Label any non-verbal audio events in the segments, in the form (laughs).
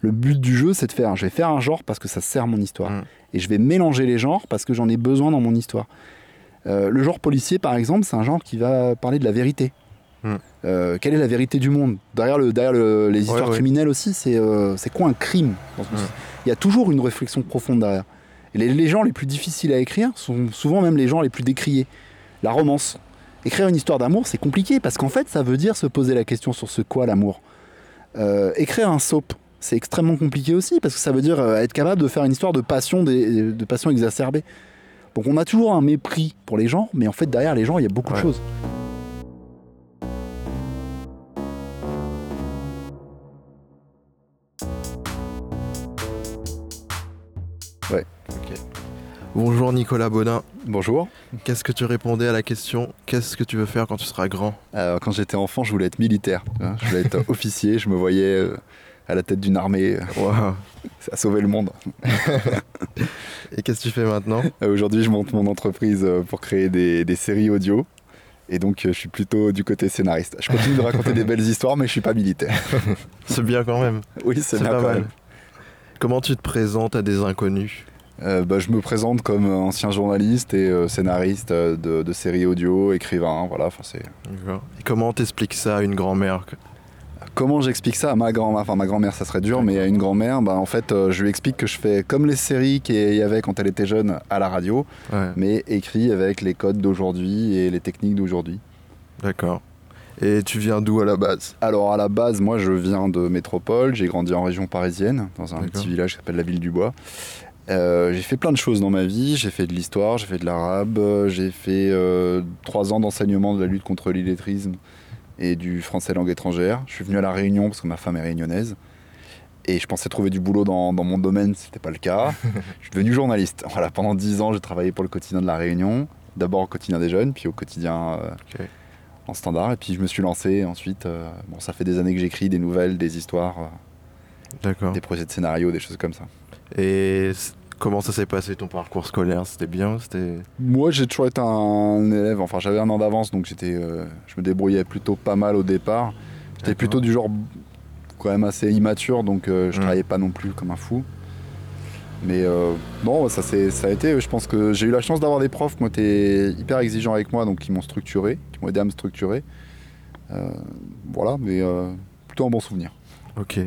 Le but du jeu, c'est de faire, je vais faire un genre parce que ça sert mon histoire. Mm. Et je vais mélanger les genres parce que j'en ai besoin dans mon histoire. Euh, le genre policier, par exemple, c'est un genre qui va parler de la vérité. Mm. Euh, quelle est la vérité du monde? Derrière, le, derrière le- les histoires ouais. criminelles aussi, c'est euh, c'est quoi un crime Mm. Il y a toujours une réflexion profonde derrière. Et les, les gens les plus difficiles à écrire sont souvent même les gens les plus décriés. La romance. Écrire une histoire d'amour, c'est compliqué parce qu'en fait, ça veut dire se poser la question sur ce quoi l'amour. Écrire un soap, c'est extrêmement compliqué aussi parce que ça veut dire euh, être capable de faire une histoire de passion, des- de passion exacerbée. Donc on a toujours un mépris pour les gens, mais en fait derrière les gens, il y a beaucoup de Ouais. choses. Bonjour Nicolas Baudin. Bonjour. Qu'est-ce que tu répondais à la question Qu'est-ce que tu veux faire quand tu seras grand? Euh, quand j'étais enfant, je voulais être militaire. vois. Je voulais être (laughs) officier. Je me voyais euh, à la tête d'une armée euh, Waouh. (laughs) à sauver le monde. (laughs) Et qu'est-ce que tu fais maintenant? Euh, Aujourd'hui, je monte mon entreprise euh, pour créer des, des séries audio. Et donc, euh, je suis plutôt du côté scénariste. Je continue de raconter des belles histoires, mais je suis pas militaire. (laughs) C'est bien quand même. Oui, c'est bien pas quand mal. même. Comment tu te présentes à des inconnus? Euh, bah, je me présente comme ancien journaliste et euh, scénariste de, de séries audio, écrivain. Voilà. Enfin, c'est. Et comment t'expliques ça à une grand-mère? Comment j'explique ça à ma grand-mère Enfin, ma grand-mère, ça serait dur, mais à une grand-mère, bah, en fait, euh, je lui explique que je fais comme les séries qu'il y avait quand elle était jeune à la radio, Ouais, mais écrit avec les codes d'aujourd'hui et les techniques d'aujourd'hui. d'accord. Et tu viens d'où à la base? Alors, à la base, moi, je viens de métropole, j'ai grandi en région parisienne, dans un petit village qui s'appelle la Ville du Bois. Euh, j'ai fait plein de choses dans ma vie, j'ai fait de l'histoire, j'ai fait de l'arabe, j'ai fait euh, trois ans d'enseignement de la lutte contre l'illettrisme et du français langue étrangère. Je suis venu à La Réunion parce que ma femme est réunionnaise. Et je pensais trouver du boulot dans, dans mon domaine, c'était pas le cas. (laughs) je suis devenu journaliste. Voilà, pendant dix ans, j'ai travaillé pour le quotidien de La Réunion. D'abord au quotidien des jeunes, puis au quotidien euh, en standard. Et puis je me suis lancé ensuite. euh, bon, ça fait des années que j'écris des nouvelles, des histoires, euh, des projets de scénario, des choses comme ça. Et comment ça s'est passé ton parcours scolaire? C'était bien C'était Moi, j'ai toujours été un élève, enfin j'avais un an d'avance, donc j'étais, euh, je me débrouillais plutôt pas mal au départ. J'étais D'accord. plutôt du genre quand même assez immature, donc euh, je Mm. travaillais pas non plus comme un fou. Mais euh, non, ça, s'est- ça a été, je pense que j'ai eu la chance d'avoir des profs qui ont été hyper exigeants avec moi, donc qui m'ont structuré, qui m'ont aidé à me structurer. Euh, voilà, mais plutôt un bon souvenir. Ok.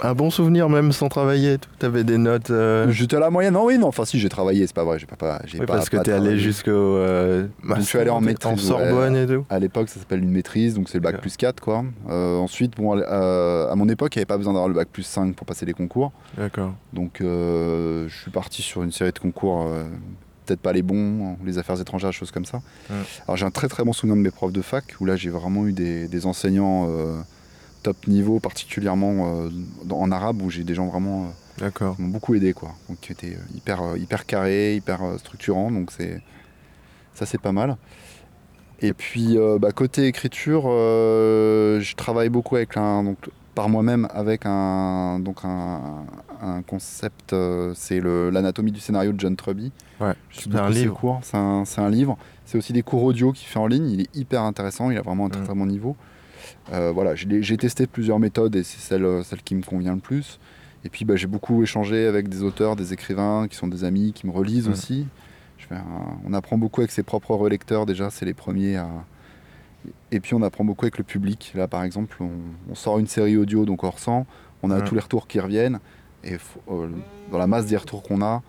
Un bon souvenir même sans travailler. Tu avais des notes. euh, J'étais à la moyenne, non, oui, non, enfin si, j'ai travaillé, c'est pas vrai, j'ai pas, pas, j'ai oui, pas- parce que t'es allé jusqu'au. euh, je suis allé en maîtrise, En Sorbonne et tout. À l'époque, ça s'appelle une maîtrise, donc c'est le bac plus 4, quoi. Euh, ensuite, bon, à, à mon époque, il n'y avait pas besoin d'avoir le bac plus 5 pour passer les concours. D'accord. Donc, euh, je suis parti sur une série de concours, euh, peut-être pas les bons, les affaires étrangères, choses comme ça. Ouais. Alors, j'ai un très très bon souvenir de mes profs de fac, où là, j'ai vraiment eu des, des enseignants euh, top niveau, particulièrement euh, dans- en arabe, où j'ai des gens vraiment euh, qui m'ont beaucoup aidé, quoi. Donc, qui étaient euh, hyper, hyper carrés, hyper structurants, donc c'est ça, c'est pas mal. Et puis, bah, côté écriture, je travaille beaucoup avec un, donc, par moi-même avec un, donc un, un concept, euh, c'est le- l'anatomie du scénario de John Truby. Ouais. C'est un livre. cours. C'est un, c'est un livre. C'est aussi des cours audio qu'il fait en ligne. Il est hyper intéressant. Il a vraiment un très Mm. très bon niveau. Euh, voilà, j'ai testé plusieurs méthodes et c'est celle, celle qui me convient le plus. Et puis bah, j'ai beaucoup échangé avec des auteurs, des écrivains qui sont des amis, qui me relisent Mm. aussi. Je fais un- on apprend beaucoup avec ses propres relecteurs déjà, c'est les premiers à... Et puis on apprend beaucoup avec le public. Là par exemple, on, on sort une série audio, donc hors 100, on a Mm. tous les retours qui reviennent. Et faut- euh, dans la masse des retours qu'on a,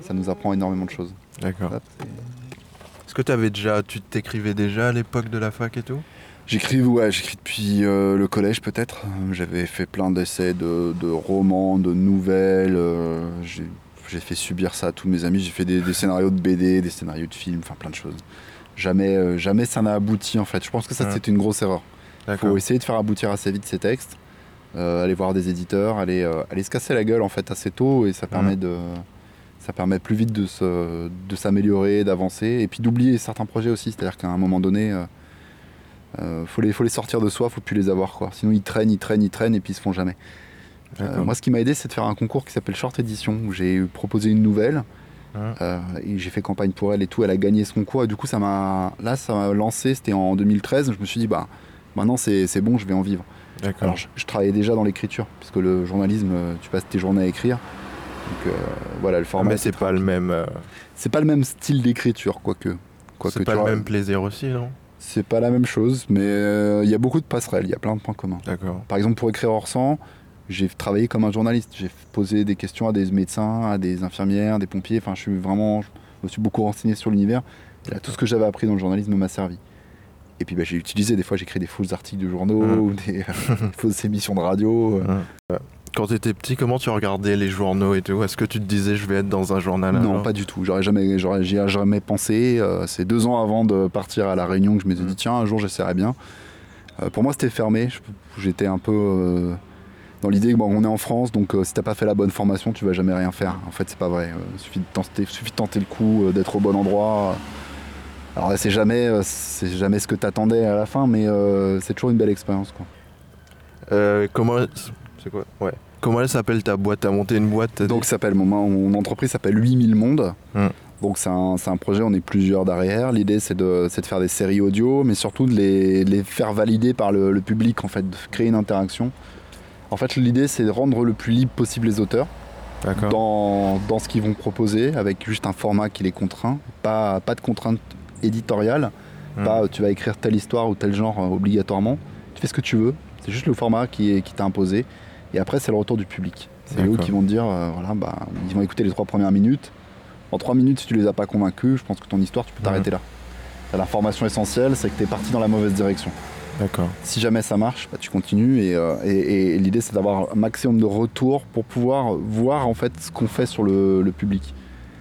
ça nous apprend énormément de choses. D'accord. Est-ce que tu avais déjà, tu t'écrivais déjà à l'époque de la fac et tout? J'écris ouais, j'écris depuis euh, le collège peut-être. J'avais fait plein d'essais de, de romans, de nouvelles. euh, j'ai fait subir ça à tous mes amis. J'ai fait des, des scénarios de BD, des scénarios de films, enfin plein de choses. Jamais, euh, jamais ça n'a abouti en fait. Je pense que ça Ouais. c'est une grosse erreur. Il faut essayer de faire aboutir assez vite ces textes, aller voir des éditeurs, aller, aller se casser la gueule en fait assez tôt et ça permet de ça permet plus vite de se- de s'améliorer, d'avancer et puis d'oublier certains projets aussi. C'est-à-dire qu'à un moment donné, euh, faut les faut les sortir de soi, faut plus les avoir quoi. Sinon ils traînent, ils traînent, ils traînent et puis ils se font jamais. Euh, moi, ce qui m'a aidé, c'est de faire un concours qui s'appelle Short Edition où j'ai proposé une nouvelle. Ouais. Euh, et j'ai fait campagne pour elle et tout. Elle a gagné ce concours et du coup, ça m'a là, ça m'a lancé. C'était en 2013. Je me suis dit, bah, Maintenant, c'est bon, je vais en vivre. Alors, je, je travaillais déjà dans l'écriture, puisque le journalisme, tu passes tes journées à écrire. Donc euh, voilà, le Ah, format. mais c'est pas le même. c'est pas le même style d'écriture, quoique. quoique c'est pas le même plaisir aussi, non? C'est pas la même chose, mais euh, il y a beaucoup de passerelles, il y a plein de points communs. D'accord. Par exemple, pour écrire hors sang, j'ai travaillé comme un journaliste. J'ai posé des questions à des médecins, à des infirmières, des pompiers. Enfin, je suis vraiment, je me suis beaucoup renseigné sur l'univers. Là, tout ce que j'avais appris dans le journalisme m'a servi. Et puis, bah, j'ai utilisé. Des fois, j'écris des faux articles de journaux ou des, des (laughs) fausses émissions de radio. Quand t'étais petit, comment tu regardais les journaux et tout? Est-ce que tu te disais je vais être dans un journal non, pas du tout. J'aurais jamais, j'aurais, j'y ai jamais pensé. Euh, c'est deux ans avant de partir à la Réunion que je m'étais Mhm. dit tiens, un jour, j'essaierai bien. Euh, pour moi, c'était fermé. J'étais un peu euh, dans l'idée que bon, on est en France, donc si t'as pas fait la bonne formation, tu vas jamais rien faire. En fait, c'est pas vrai. Il suffit de tenter, suffit de tenter le coup, d'être au bon endroit. Alors là, c'est jamais, c'est jamais ce que t'attendais à la fin, mais c'est toujours une belle expérience. Quoi. Comment c'est quoi Ouais. Comment elle s'appelle ta boîte T'as monté une boîte Donc, s'appelle mon, mon entreprise s'appelle 8000 mondes. Hmm. Donc, c'est un, c'est un projet, on est plusieurs derrière. L'idée, c'est de, c'est de faire des séries audio, mais surtout de les, de les faire valider par le, le public, en fait, de créer une interaction. En fait, l'idée, c'est de rendre le plus libre possible les auteurs dans, dans ce qu'ils vont proposer, avec juste un format qui les contraint, pas, pas de contraintes éditoriales, Hmm. pas tu vas écrire telle histoire ou tel genre euh, obligatoirement. Tu fais ce que tu veux, c'est juste le format qui, est- qui t'a imposé. Et après, c'est le retour du public. C'est eux qui vont te dire, euh, voilà, bah, ils vont écouter les trois premières minutes. En trois minutes, si tu les as pas convaincus, je pense que ton histoire, tu peux t'arrêter là. L'information essentielle, c'est que tu es parti dans la mauvaise direction. D'accord. Si jamais ça marche, bah, tu continues et, euh, et- et l'idée c'est d'avoir un maximum de retours pour pouvoir voir en fait ce qu'on fait sur le, le public.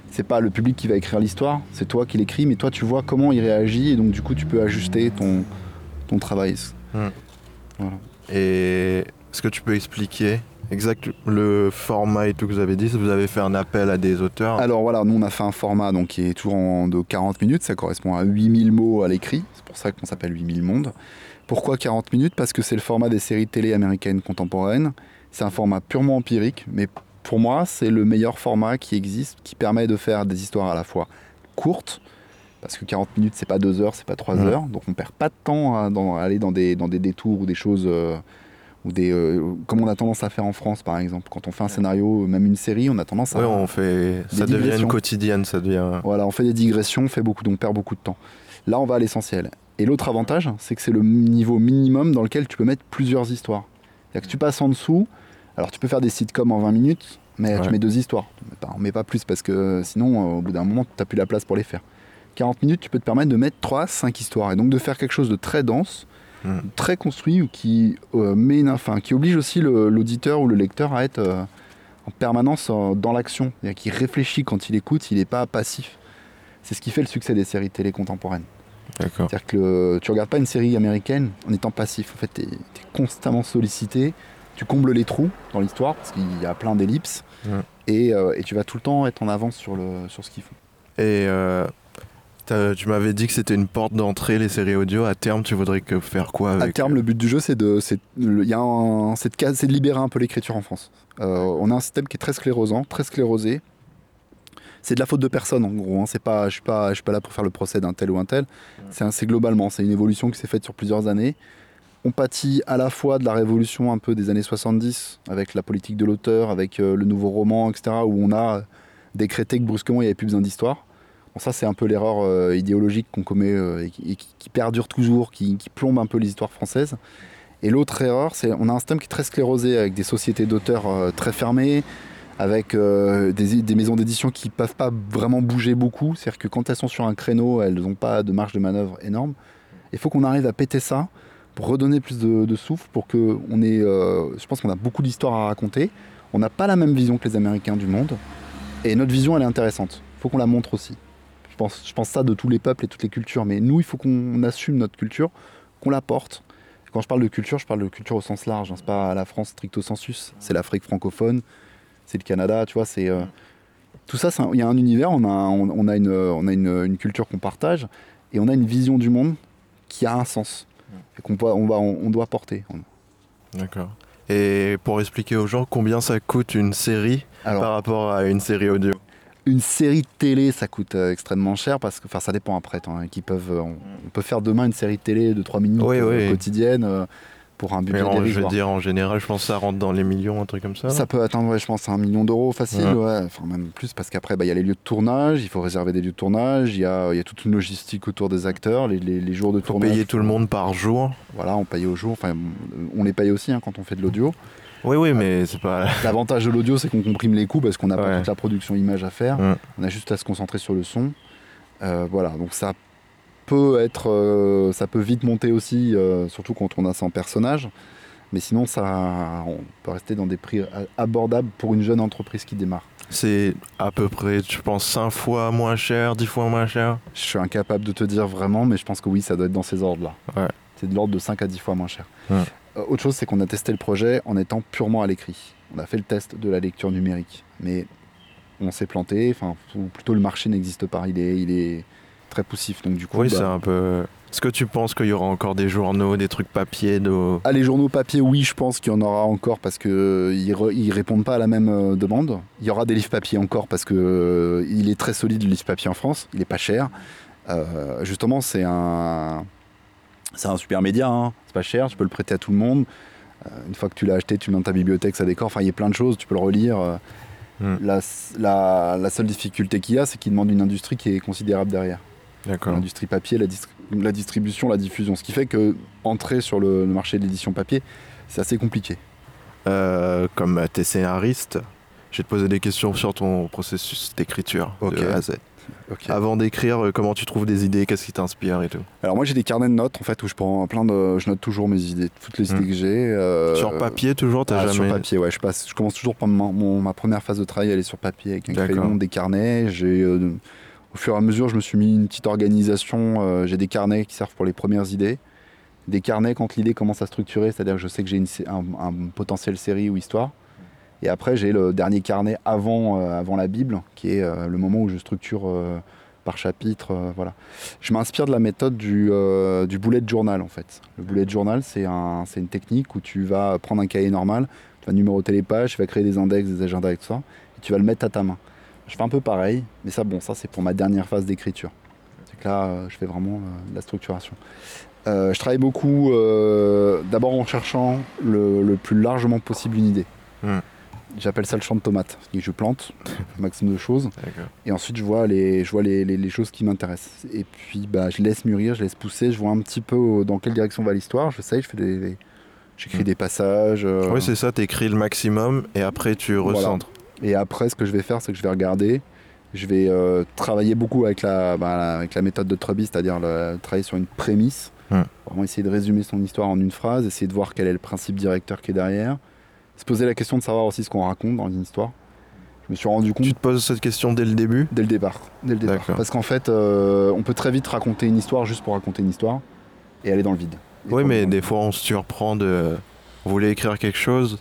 C'est pas le public qui va écrire l'histoire, c'est toi qui l'écris, mais toi tu vois comment il réagit et donc du coup tu peux ajuster ton, ton travail. Et est-ce que tu peux expliquer exact le format et tout que vous avez dit Vous avez fait un appel à des auteurs Alors voilà, nous on a fait un format donc, qui est toujours en, de 40 minutes, ça correspond à 8000 mots à l'écrit, c'est pour ça qu'on s'appelle 8000 mondes. Pourquoi 40 minutes? Parce que c'est le format des séries télé américaines contemporaines. C'est un format purement empirique, mais pour moi c'est le meilleur format qui existe, qui permet de faire des histoires à la fois courtes, parce que 40 minutes c'est pas 2 heures, c'est pas 3 Ouais. heures, donc on perd pas de temps à, dans- à aller dans des, dans des détours ou des choses... euh, ou des, euh, comme on a tendance à faire en France par exemple. Quand on fait un scénario, même une série, on a tendance à... On fait. Ça devient une quotidienne, ça devient. Voilà, on fait des digressions, on, fait beaucoup, on perd beaucoup de temps. Là, on va à l'essentiel. Et l'autre avantage, c'est que c'est le niveau minimum dans lequel tu peux mettre plusieurs histoires. C'est-à-dire que tu passes en dessous, alors tu peux faire des sitcoms en 20 minutes, mais Ouais. tu mets deux histoires. On met pas- On met pas plus parce que euh, sinon, euh, au bout d'un moment, tu n'as plus la place pour les faire. 40 minutes, tu peux te permettre de mettre 3, 5 histoires et donc de faire quelque chose de très dense, Très construit, ou qui, euh, met une- enfin, qui oblige aussi l'auditeur ou le lecteur à être euh, en permanence euh, dans l'action, c'est-à-dire qu'il réfléchit quand il écoute, il n'est pas passif. C'est ce qui fait le succès des séries télé contemporaines. C'est-à-dire que le- tu regardes pas une série américaine en étant passif. En fait, tu es, constamment sollicité, tu combles les trous dans l'histoire parce qu'il y a plein d'ellipses et, euh, et tu vas tout le temps être en avance sur, le, sur ce qu'ils font. Et euh, tu m'avais dit que c'était une porte d'entrée, les séries audio. À terme, tu voudrais que faire quoi avec À terme, le but du jeu, c'est de, c'est, le- il y a un- c'est de, cas- c'est de libérer un peu l'écriture en France. Euh, on a un système qui est très sclérosant, très sclérosé. C'est de la faute de personne en gros. hein. C'est pas, je suis pas, je suis pas là pour faire le procès d'un tel ou un tel. C'est, globalement, c'est une évolution qui s'est faite sur plusieurs années. On pâtit à la fois de la révolution un peu des années 70 avec la politique de l'auteur, avec euh, le nouveau roman, etc. Où on a décrété que brusquement il n'y avait plus besoin d'histoire. Ça, c'est un peu l'erreur euh, idéologique qu'on commet euh, et, qui, perdure toujours, qui, plombe un peu les histoires françaises. Et l'autre erreur, c'est on a un système qui est très sclérosé avec des sociétés d'auteurs euh, très fermées, avec des, maisons d'édition qui ne peuvent pas vraiment bouger beaucoup. C'est-à-dire que quand elles sont sur un créneau, elles n'ont pas de marge de manœuvre énorme. Il faut qu'on arrive à péter ça pour redonner plus de, souffle, pour que ait. je pense qu'on a beaucoup d'histoires à raconter. On n'a pas la même vision que les Américains du monde, et notre vision, elle est intéressante. Il faut qu'on la montre aussi. Je pense, je pense ça de tous les peuples et toutes les cultures, mais nous, il faut qu'on assume notre culture, qu'on la porte. Quand je parle de culture, je parle de culture au sens large. hein. C'est pas la France stricto sensus. C'est l'Afrique francophone, c'est le Canada, tu vois. C'est euh, tout ça. Il y a un univers. On a, on, on a une, on a une, une culture qu'on partage et on a une vision du monde qui a un sens et qu'on doit, on va, on, on doit porter. D'accord. Et pour expliquer aux gens combien ça coûte une série Alors, par rapport à une série audio? Une série de télé, ça coûte euh, extrêmement cher parce que, enfin, ça dépend après. hein, qui peuvent, euh, on, on peut faire demain une série de télé de 3 minutes Oui, euh, oui. quotidienne euh, pour un Mais budget en- je veux dire, en général, je pense que ça rentre dans les millions, un truc comme ça. Ça peut atteindre, ouais, je pense, un million d'euros facile, Ouais. ouais. Enfin, même plus, parce qu'après, bah, il y a les lieux de tournage, il faut réserver des lieux de tournage, il y a, y a toute une logistique autour des acteurs, les, les- les jours de Faut tournage. payer tout le monde par jour. Voilà, on paye au jour, enfin, on les paye aussi hein, quand on fait de l'audio. Oui, oui, mais c'est pas. L'avantage de l'audio, c'est qu'on comprime les coûts parce qu'on n'a pas Ouais. toute la production image à faire. On a juste à se concentrer sur le son. Euh, voilà, donc ça peut être, euh, ça peut vite monter aussi, euh, surtout quand on a 100 personnages. Mais sinon, ça, on peut rester dans des prix abordables pour une jeune entreprise qui démarre. C'est à peu près, je pense, 5 fois moins cher, 10 fois moins cher. Je suis incapable de te dire vraiment, mais je pense que oui, ça doit être dans ces ordres-là. Ouais. C'est de l'ordre de 5 à 10 fois moins cher. Euh, autre chose, c'est qu'on a testé le projet en étant purement à l'écrit. On a fait le test de la lecture numérique, mais on s'est planté, enfin, ou plutôt le marché n'existe pas, il est, il est très poussif. Donc du coup, Oui, bah, c'est un peu. Est-ce que tu penses qu'il y aura encore des journaux, des trucs papier de... Ah, les journaux papier, oui, je pense qu'il y en aura encore parce qu'ils ne répondent pas à la même euh, demande. Il y aura des livres papier encore parce que euh, il est très solide le livre papier en France, il est pas cher. Euh, justement, c'est un, c'est un super média, hein. c'est pas cher, tu peux le prêter à tout le monde. Euh, une fois que tu l'as acheté, tu le mets dans ta bibliothèque, ça décore. Enfin, il y a plein de choses, tu peux le relire. Euh, Hmm. La, la- la seule difficulté qu'il y a, c'est qu'il demande une industrie qui est considérable derrière. D'accord. L'industrie papier, la, distri- la distribution, la diffusion. Ce qui fait que entrer sur le, le marché de l'édition papier, c'est assez compliqué. Euh, comme t'es scénariste, je vais te poser des questions sur ton processus d'écriture Ok. de A à Z. Avant d'écrire, euh, comment tu trouves des idées, qu'est-ce qui t'inspire et tout Alors moi j'ai des carnets de notes en fait où je prends plein de, je note toujours mes idées, toutes les Hmm. idées que j'ai. euh, Sur papier toujours, t'as ah, jamais... Sur papier, ouais. Je passe, je commence toujours par mon- ma première phase de travail, elle est sur papier avec un crayon, des carnets. J'ai, euh, au fur et à mesure, je me suis mis une petite organisation. j'ai des carnets qui servent pour les premières idées, des carnets quand l'idée commence à structurer, c'est-à-dire que je sais que j'ai un, un potentiel série ou histoire. Et après, j'ai le dernier carnet avant, euh, avant la Bible, qui est euh, le moment où je structure euh, par chapitre. voilà. Je m'inspire de la méthode du, du bullet journal, en fait. Le bullet journal, c'est un, c'est une technique où tu vas prendre un cahier normal, tu vas numéroter les pages, tu vas créer des index, des agendas et tout ça, et tu vas le mettre à ta main. Je fais un peu pareil, mais ça, bon, ça c'est pour ma dernière phase d'écriture. C'est que là, je fais vraiment de la structuration. Je travaille beaucoup, d'abord en cherchant le, le plus largement possible une idée. Hmm. J'appelle ça le champ de tomates. Je plante un maximum de choses. Et ensuite, je vois les, je vois les, les- les choses qui m'intéressent. Et puis, bah, je laisse mûrir, je laisse pousser, je vois un petit peu dans quelle direction va l'histoire. Je sais, je fais des, des- j'écris Mm. des passages. euh, Oui, c'est ça, t'écris le maximum et après tu Voilà. recentres. et après, ce que je vais faire, c'est que je vais regarder. Je vais euh, travailler beaucoup avec la, bah, la- avec la méthode de Truby, c'est-à-dire le- travailler sur une prémisse. Mm. Vraiment essayer de résumer son histoire en une phrase, essayer de voir quel est le principe directeur qui est derrière. Se poser la question de savoir aussi ce qu'on raconte dans une histoire. Je me suis rendu compte Tu te poses cette question dès le début Dès le départ. Dès le départ. Parce qu'en fait, euh, on peut très vite raconter une histoire juste pour raconter une histoire et aller dans le vide. Et Oui, mais des fois on se surprend de... On voulait écrire quelque chose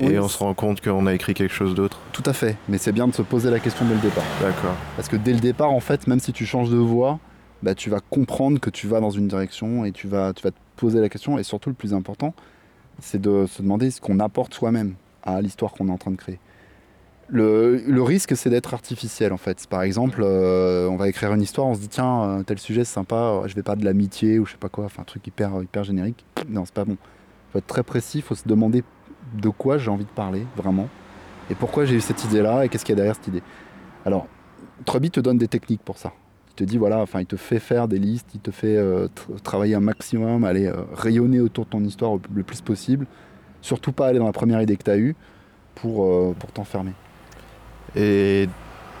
et Oui, on se rend compte qu'on a écrit quelque chose d'autre. Tout à fait. Mais c'est bien de se poser la question dès le départ. D'accord. Parce que dès le départ, en fait, même si tu changes de voie, bah, tu vas comprendre que tu vas dans une direction et tu vas, tu vas te poser la question. Et surtout, le plus important, c'est de se demander ce qu'on apporte soi-même à l'histoire qu'on est en train de créer. Le, risque, c'est d'être artificiel, en fait. Par exemple, euh, on va écrire une histoire, on se dit, tiens, euh, tel sujet, c'est sympa, euh, je vais pas de l'amitié ou je sais pas quoi, enfin, un truc hyper, hyper générique. Non, c'est pas bon. faut être très précis, il faut se demander de quoi j'ai envie de parler, vraiment, et pourquoi j'ai eu cette idée-là, et qu'est-ce qu'il y a derrière cette idée. Alors, Truby te donne des techniques pour ça. Il te dit, voilà, enfin, il te fait faire des listes, il te fait euh, tr- travailler un maximum, aller euh, rayonner autour de ton histoire le plus possible. Surtout pas aller dans la première idée que tu as eue pour, euh, pour t'enfermer. Et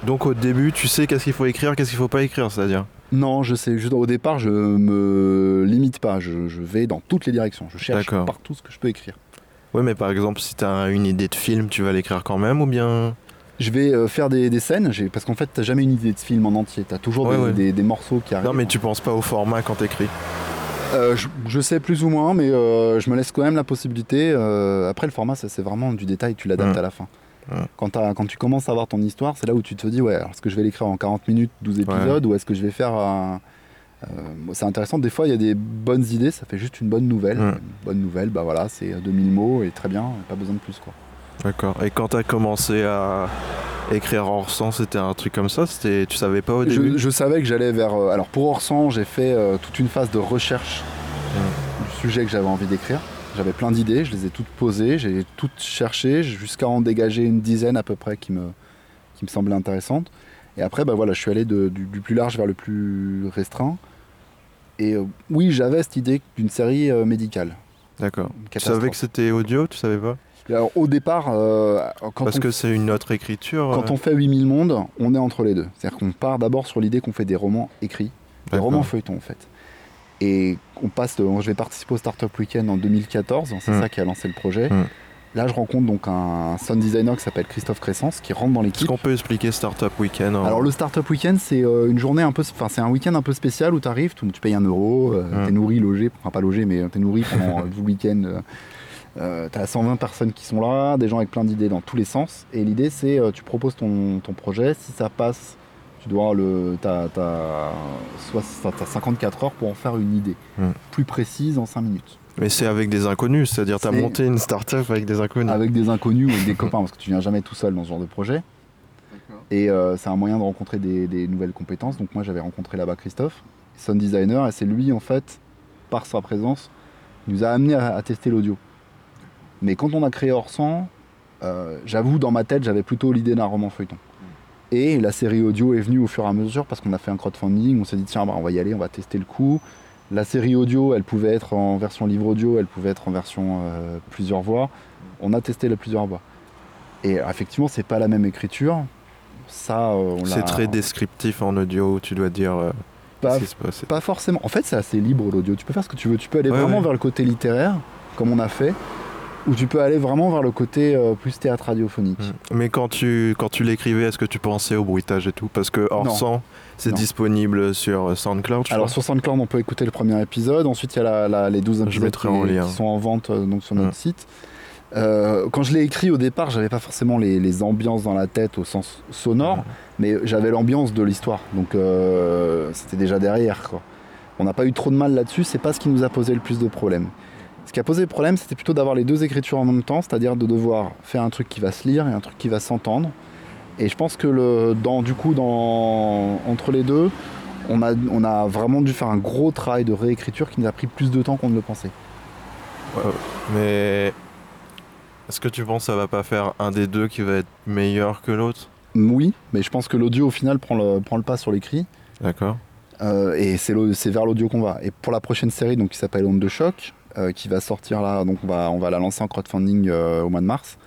donc au début, tu sais qu'est-ce qu'il faut écrire, qu'est-ce qu'il faut pas écrire, c'est-à-dire? Non, je sais, juste au départ, je me limite pas, je, je vais dans toutes les directions, je cherche partout ce que je peux écrire. Oui, mais par exemple, si tu as une idée de film, tu vas l'écrire quand même ou bien Je vais euh, faire des, des scènes, parce qu'en fait, t'as jamais une idée de film en entier, t'as toujours Ouais, des, ouais. des- des morceaux qui arrivent. Non, mais tu penses pas au format quand t'écris. Euh, je, je sais plus ou moins, mais euh, je me laisse quand même la possibilité. euh, après, le format, c'est vraiment du détail, tu l'adaptes Ouais. à la fin. Quand, tu commences à avoir ton histoire, c'est là où tu te dis, ouais, alors, est-ce que je vais l'écrire en 40 minutes, 12 épisodes, ou est-ce que je vais faire un. c'est intéressant, des fois il y a des bonnes idées, ça fait juste une bonne nouvelle. Une bonne nouvelle, bah voilà, c'est 2000 mots et très bien, pas besoin de plus quoi. D'accord. Et quand tu as commencé à écrire Orsan, c'était un truc comme ça? C'était, Tu savais pas au début? je, je savais que j'allais vers. euh, alors pour Orsan, j'ai fait euh, toute une phase de recherche du sujet que j'avais envie d'écrire. J'avais plein d'idées, je les ai toutes posées, j'ai toutes cherché jusqu'à en dégager une dizaine à peu près qui me, qui me semblaient intéressantes. Et après, bah voilà, je suis allé de- du, du plus large vers le plus restreint. Et euh, oui, j'avais cette idée d'une série médicale. D'accord. Tu savais que c'était audio? Tu savais pas? Alors au départ, euh, quand, Parce on, que c'est une autre écriture. quand euh, on fait 8000 mondes, on est entre les deux. C'est-à-dire qu'on part d'abord sur l'idée qu'on fait des romans écrits, des romans feuilletons en fait. Et on passe, de- je vais participer au Startup Weekend en 2014, c'est Mm. ça qui a lancé le projet. Mm. Là, je rencontre donc un sound designer qui s'appelle Christophe Cressence qui rentre dans Est-ce l'équipe. qu'on peut expliquer Startup Weekend en- Alors le Startup Weekend, c'est euh, une journée un peu, enfin c'est un week-end un peu spécial où tu arrives, tu payes un euro, euh, Mm. t'es nourri, logé, enfin pas logé, mais t'es nourri pendant le week-end. Euh, euh, t'as 120 personnes qui sont là, des gens avec plein d'idées dans tous les sens. Et l'idée c'est, euh, tu proposes ton, ton projet, si ça passe, tu dois le, soit, t'as 54 heures pour en faire une idée Mm. plus précise en 5 minutes. Mais c'est avec des inconnus, c'est-à-dire tu as monté une startup avec des inconnus. Avec des inconnus ou avec des (laughs) copains, parce que tu viens jamais tout seul dans ce genre de projet. Et euh, c'est un moyen de rencontrer des, des nouvelles compétences. Donc moi j'avais rencontré là-bas Christophe, sound designer, et c'est lui en fait, par sa présence, qui nous a amené à, à tester l'audio. Mais quand on a créé Orsan, euh, j'avoue dans ma tête j'avais plutôt l'idée d'un roman feuilleton. Et la série audio est venue au fur et à mesure parce qu'on a fait un crowdfunding, on s'est dit tiens bah, on va y aller, on va tester le coup. La série audio, elle pouvait être en version livre audio, elle pouvait être en version euh, plusieurs voix. On a testé les plusieurs voix. Et euh, effectivement, c'est pas la même écriture. Ça, euh, on l'a- C'est très descriptif en audio, tu dois dire pas, ce qui se pas forcément. En fait, c'est assez libre l'audio. Tu peux faire ce que tu veux. Tu peux aller Ouais, vraiment ouais. vers le côté littéraire, comme on a fait, ou tu peux aller vraiment vers le côté euh, plus théâtre radiophonique. Mm. Mais quand tu, quand tu l'écrivais, est-ce que tu pensais au bruitage et tout? Parce que Orsan, c'est Non. disponible sur SoundCloud, je Alors crois. sur SoundCloud, on peut écouter le premier épisode. Ensuite, il y a la- la- les 12 épisodes qui, en lien. qui sont en vente euh, donc sur notre Mm. site. Euh, quand je l'ai écrit au départ, j'avais pas forcément les, les ambiances dans la tête au sens sonore, Mm. mais j'avais l'ambiance de l'histoire. Donc euh, c'était déjà derrière. Quoi. On n'a pas eu trop de mal là-dessus. C'est pas ce qui nous a posé le plus de problèmes. Ce qui a posé problème, c'était plutôt d'avoir les deux écritures en même temps, c'est-à-dire de devoir faire un truc qui va se lire et un truc qui va s'entendre. Et je pense que le, dans, du coup, dans, entre les deux, on a, on a vraiment dû faire un gros travail de réécriture qui nous a pris plus de temps qu'on ne le pensait. Mais est-ce que tu penses que ça va pas faire un des deux qui va être meilleur que l'autre? Oui, mais je pense que l'audio au final prend le, prend le pas sur l'écrit. D'accord. Euh, et c'est vers l'audio qu'on va. Et pour la prochaine série, donc qui s'appelle Onde de choc, euh, qui va sortir là, donc on va, on va la lancer en crowdfunding euh, au mois de mars.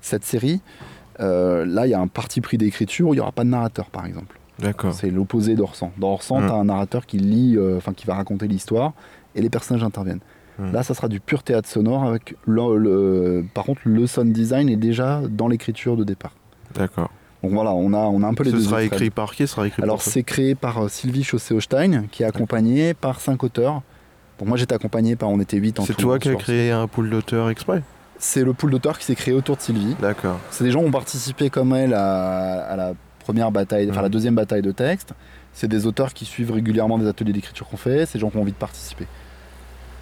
Cette série, euh, là, il y a un parti pris d'écriture où il n'y aura pas de narrateur, par exemple. D'accord. C'est l'opposé d'Orsan. Dans Orsan, Mm. tu as un narrateur qui lit, enfin qui va raconter l'histoire, et les personnages interviennent. Mm. Là, ça sera du pur théâtre sonore avec le, le- par contre le sound design est déjà dans l'écriture de départ. D'accord. Donc voilà, on a, on a un peu les Ce deux. sera extrêmes. écrit par qui? Ce sera écrit Alors c'est créé par Sylvie Chaussé-Hostein, qui est accompagnée par cinq auteurs. Donc moi j'étais accompagné par, on était huit en C'est toi qui as créé un pool d'auteurs exprès C'est le pool d'auteurs qui s'est créé autour de Sylvie. D'accord. C'est des gens qui ont participé comme elle à, à la première bataille, enfin Mhm. la deuxième bataille de texte. C'est des auteurs qui suivent régulièrement des ateliers d'écriture qu'on fait. C'est des gens qui ont envie de participer.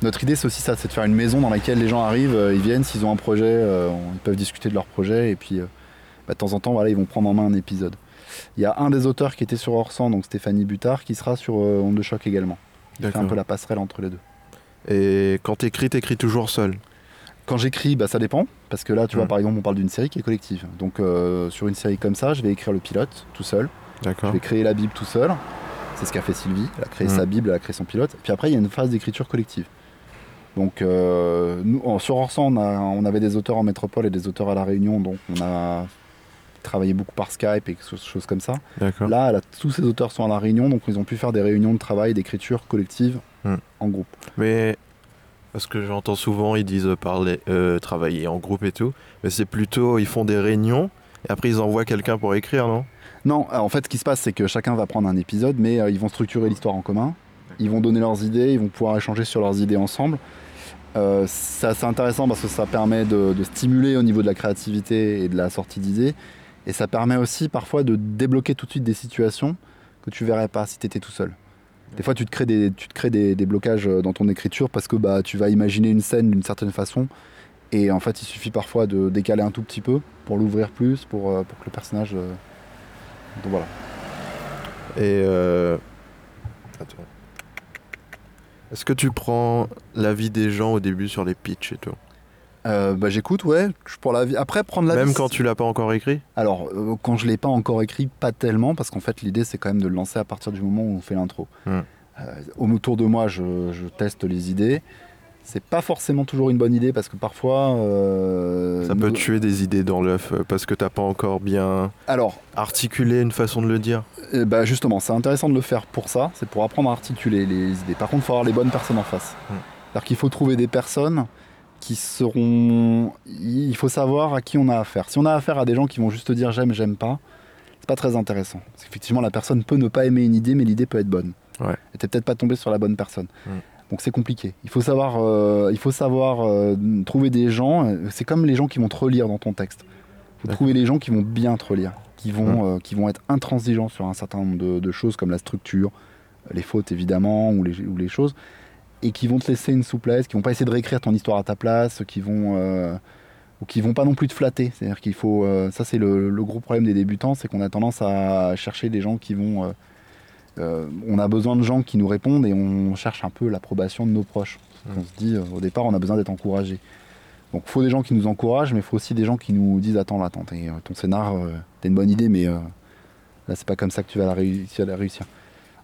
Notre idée c'est aussi ça, c'est de faire une maison dans laquelle les gens arrivent, euh, ils viennent, s'ils ont un projet, euh, ils peuvent discuter de leur projet et puis euh, bah, de temps en temps voilà, ils vont prendre en main un épisode. Il y a un des auteurs qui était sur Orsan, donc Stéphanie Butard, qui sera sur Onde de choc également. Il fait un peu la passerelle entre les deux. Et quand t'écris, t'écris toujours seul Quand j'écris, bah, ça dépend. Parce que là, tu vois, Mhm. par exemple, on parle d'une série qui est collective. Donc, euh, sur une série comme ça, je vais écrire le pilote tout seul. Je vais créer la Bible tout seul. C'est ce qu'a fait Sylvie. Elle a créé Mhm. sa Bible, elle a créé son pilote. Puis après, il y a une phase d'écriture collective. Donc, euh, nous, en- sur Orsan, on, a- on avait des auteurs en métropole et des auteurs à La Réunion. Donc, on a travaillé beaucoup par Skype et des choses comme ça. Là, tous ces auteurs sont à La Réunion. Donc, ils ont pu faire des réunions de travail, d'écriture collective Mhm. en groupe. Mais parce que j'entends souvent, ils disent parler, euh, travailler en groupe et tout, mais c'est plutôt ils font des réunions et après ils envoient quelqu'un pour écrire, non? Non, euh, en fait, ce qui se passe, c'est que chacun va prendre un épisode, mais euh, ils vont structurer l'histoire en commun. Ils vont donner leurs idées, ils vont pouvoir échanger sur leurs idées ensemble. Euh, c'est assez intéressant parce que ça permet de, de stimuler au niveau de la créativité et de la sortie d'idées. Et ça permet aussi parfois de débloquer tout de suite des situations que tu verrais pas si tu étais tout seul. Des fois, tu te crées des, tu te crées des, des blocages euh, dans ton écriture parce que bah, tu vas imaginer une scène d'une certaine façon Et en fait, il suffit parfois de décaler un tout petit peu pour l'ouvrir plus, pour, euh, pour que le personnage. euh, Donc voilà. Et euh. Est-ce que tu prends l'avis des gens au début sur les pitchs et tout? Euh, bah, J'écoute, ouais. je- Pour la vie. Après, prendre la Même quand tu l'as pas encore écrit Alors, euh, quand je l'ai pas encore écrit, pas tellement, parce qu'en fait, l'idée, c'est quand même de le lancer à partir du moment où on fait l'intro. Euh, autour de moi, je, je teste les idées. C'est pas forcément toujours une bonne idée, parce que parfois. Ça peut nous- tuer des idées dans l'œuf parce que t'as pas encore bien Alors, articulé une façon de le dire. bah, justement, c'est intéressant de le faire pour ça, c'est pour apprendre à articuler les idées. Par contre, il faut avoir les bonnes personnes en face. Hmm. C'est-à-dire qu'il faut trouver des personnes qui seront. Il faut savoir à qui on a affaire. Si on a affaire à des gens qui vont juste te dire j'aime, j'aime pas, c'est pas très intéressant. Parce qu'effectivement, la personne peut ne pas aimer une idée, mais l'idée peut être bonne. Ouais. Et t'es peut-être pas tombé sur la bonne personne. Mm. Donc c'est compliqué. Il faut savoir, euh, il faut savoir euh, trouver des gens. euh, C'est comme les gens qui vont te relire dans ton texte. Il faut trouver les gens qui vont bien te relire, qui vont, euh, qui vont être intransigeants sur un certain nombre de, de choses comme la structure, les fautes évidemment, ou les, ou les choses, et qui vont te laisser une souplesse, qui vont pas essayer de réécrire ton histoire à ta place, qui vont, euh, ou qui vont pas non plus te flatter. C'est-à-dire qu'il faut, euh, ça c'est le, le gros problème des débutants, c'est qu'on a tendance à chercher des gens qui vont, euh, on a besoin de gens qui nous répondent et on cherche un peu l'approbation de nos proches. Mm. On se dit, au départ, on a besoin d'être encouragé. Donc il faut des gens qui nous encouragent, mais il faut aussi des gens qui nous disent attends là, attends, ton scénar, t'as une bonne idée, mais là c'est pas comme ça que tu vas la réussir.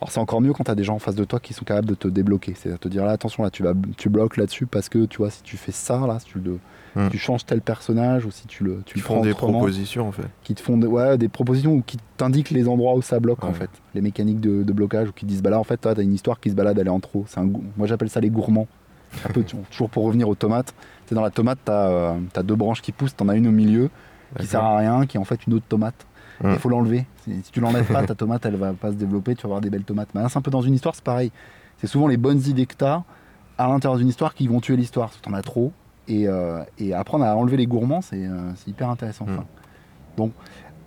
Alors c'est encore mieux quand t'as des gens en face de toi qui sont capables de te débloquer, c'est-à-dire te dire là attention là tu vas tu bloques là-dessus parce que tu vois si tu fais ça là, si tu le Mm. tu changes tel personnage ou si tu le tu le font prends des propositions en fait. qui te font de- ouais, des propositions ou qui t'indiquent les endroits où ça bloque en fait, les mécaniques de, de blocage ou qui disent bah là en fait toi t'as une histoire qui se balade elle est en trop, c'est un goût- moi j'appelle ça les gourmands. Un peu, tu- toujours pour revenir aux tomates, c'est dans la tomate t'as euh, t'as deux branches qui poussent, t'en as une au milieu qui sert à rien, qui est en fait une autre tomate. Il faut l'enlever. Si, si tu l'enlèves pas, ta tomate, elle va pas se développer, tu vas avoir des belles tomates. Mais là, c'est un peu dans une histoire, c'est pareil. C'est souvent les bonnes idées que tu as à l'intérieur d'une histoire qui vont tuer l'histoire, que tu en as trop. Et, euh, et apprendre à enlever les gourmands, c'est euh, hyper intéressant. Mm. Donc,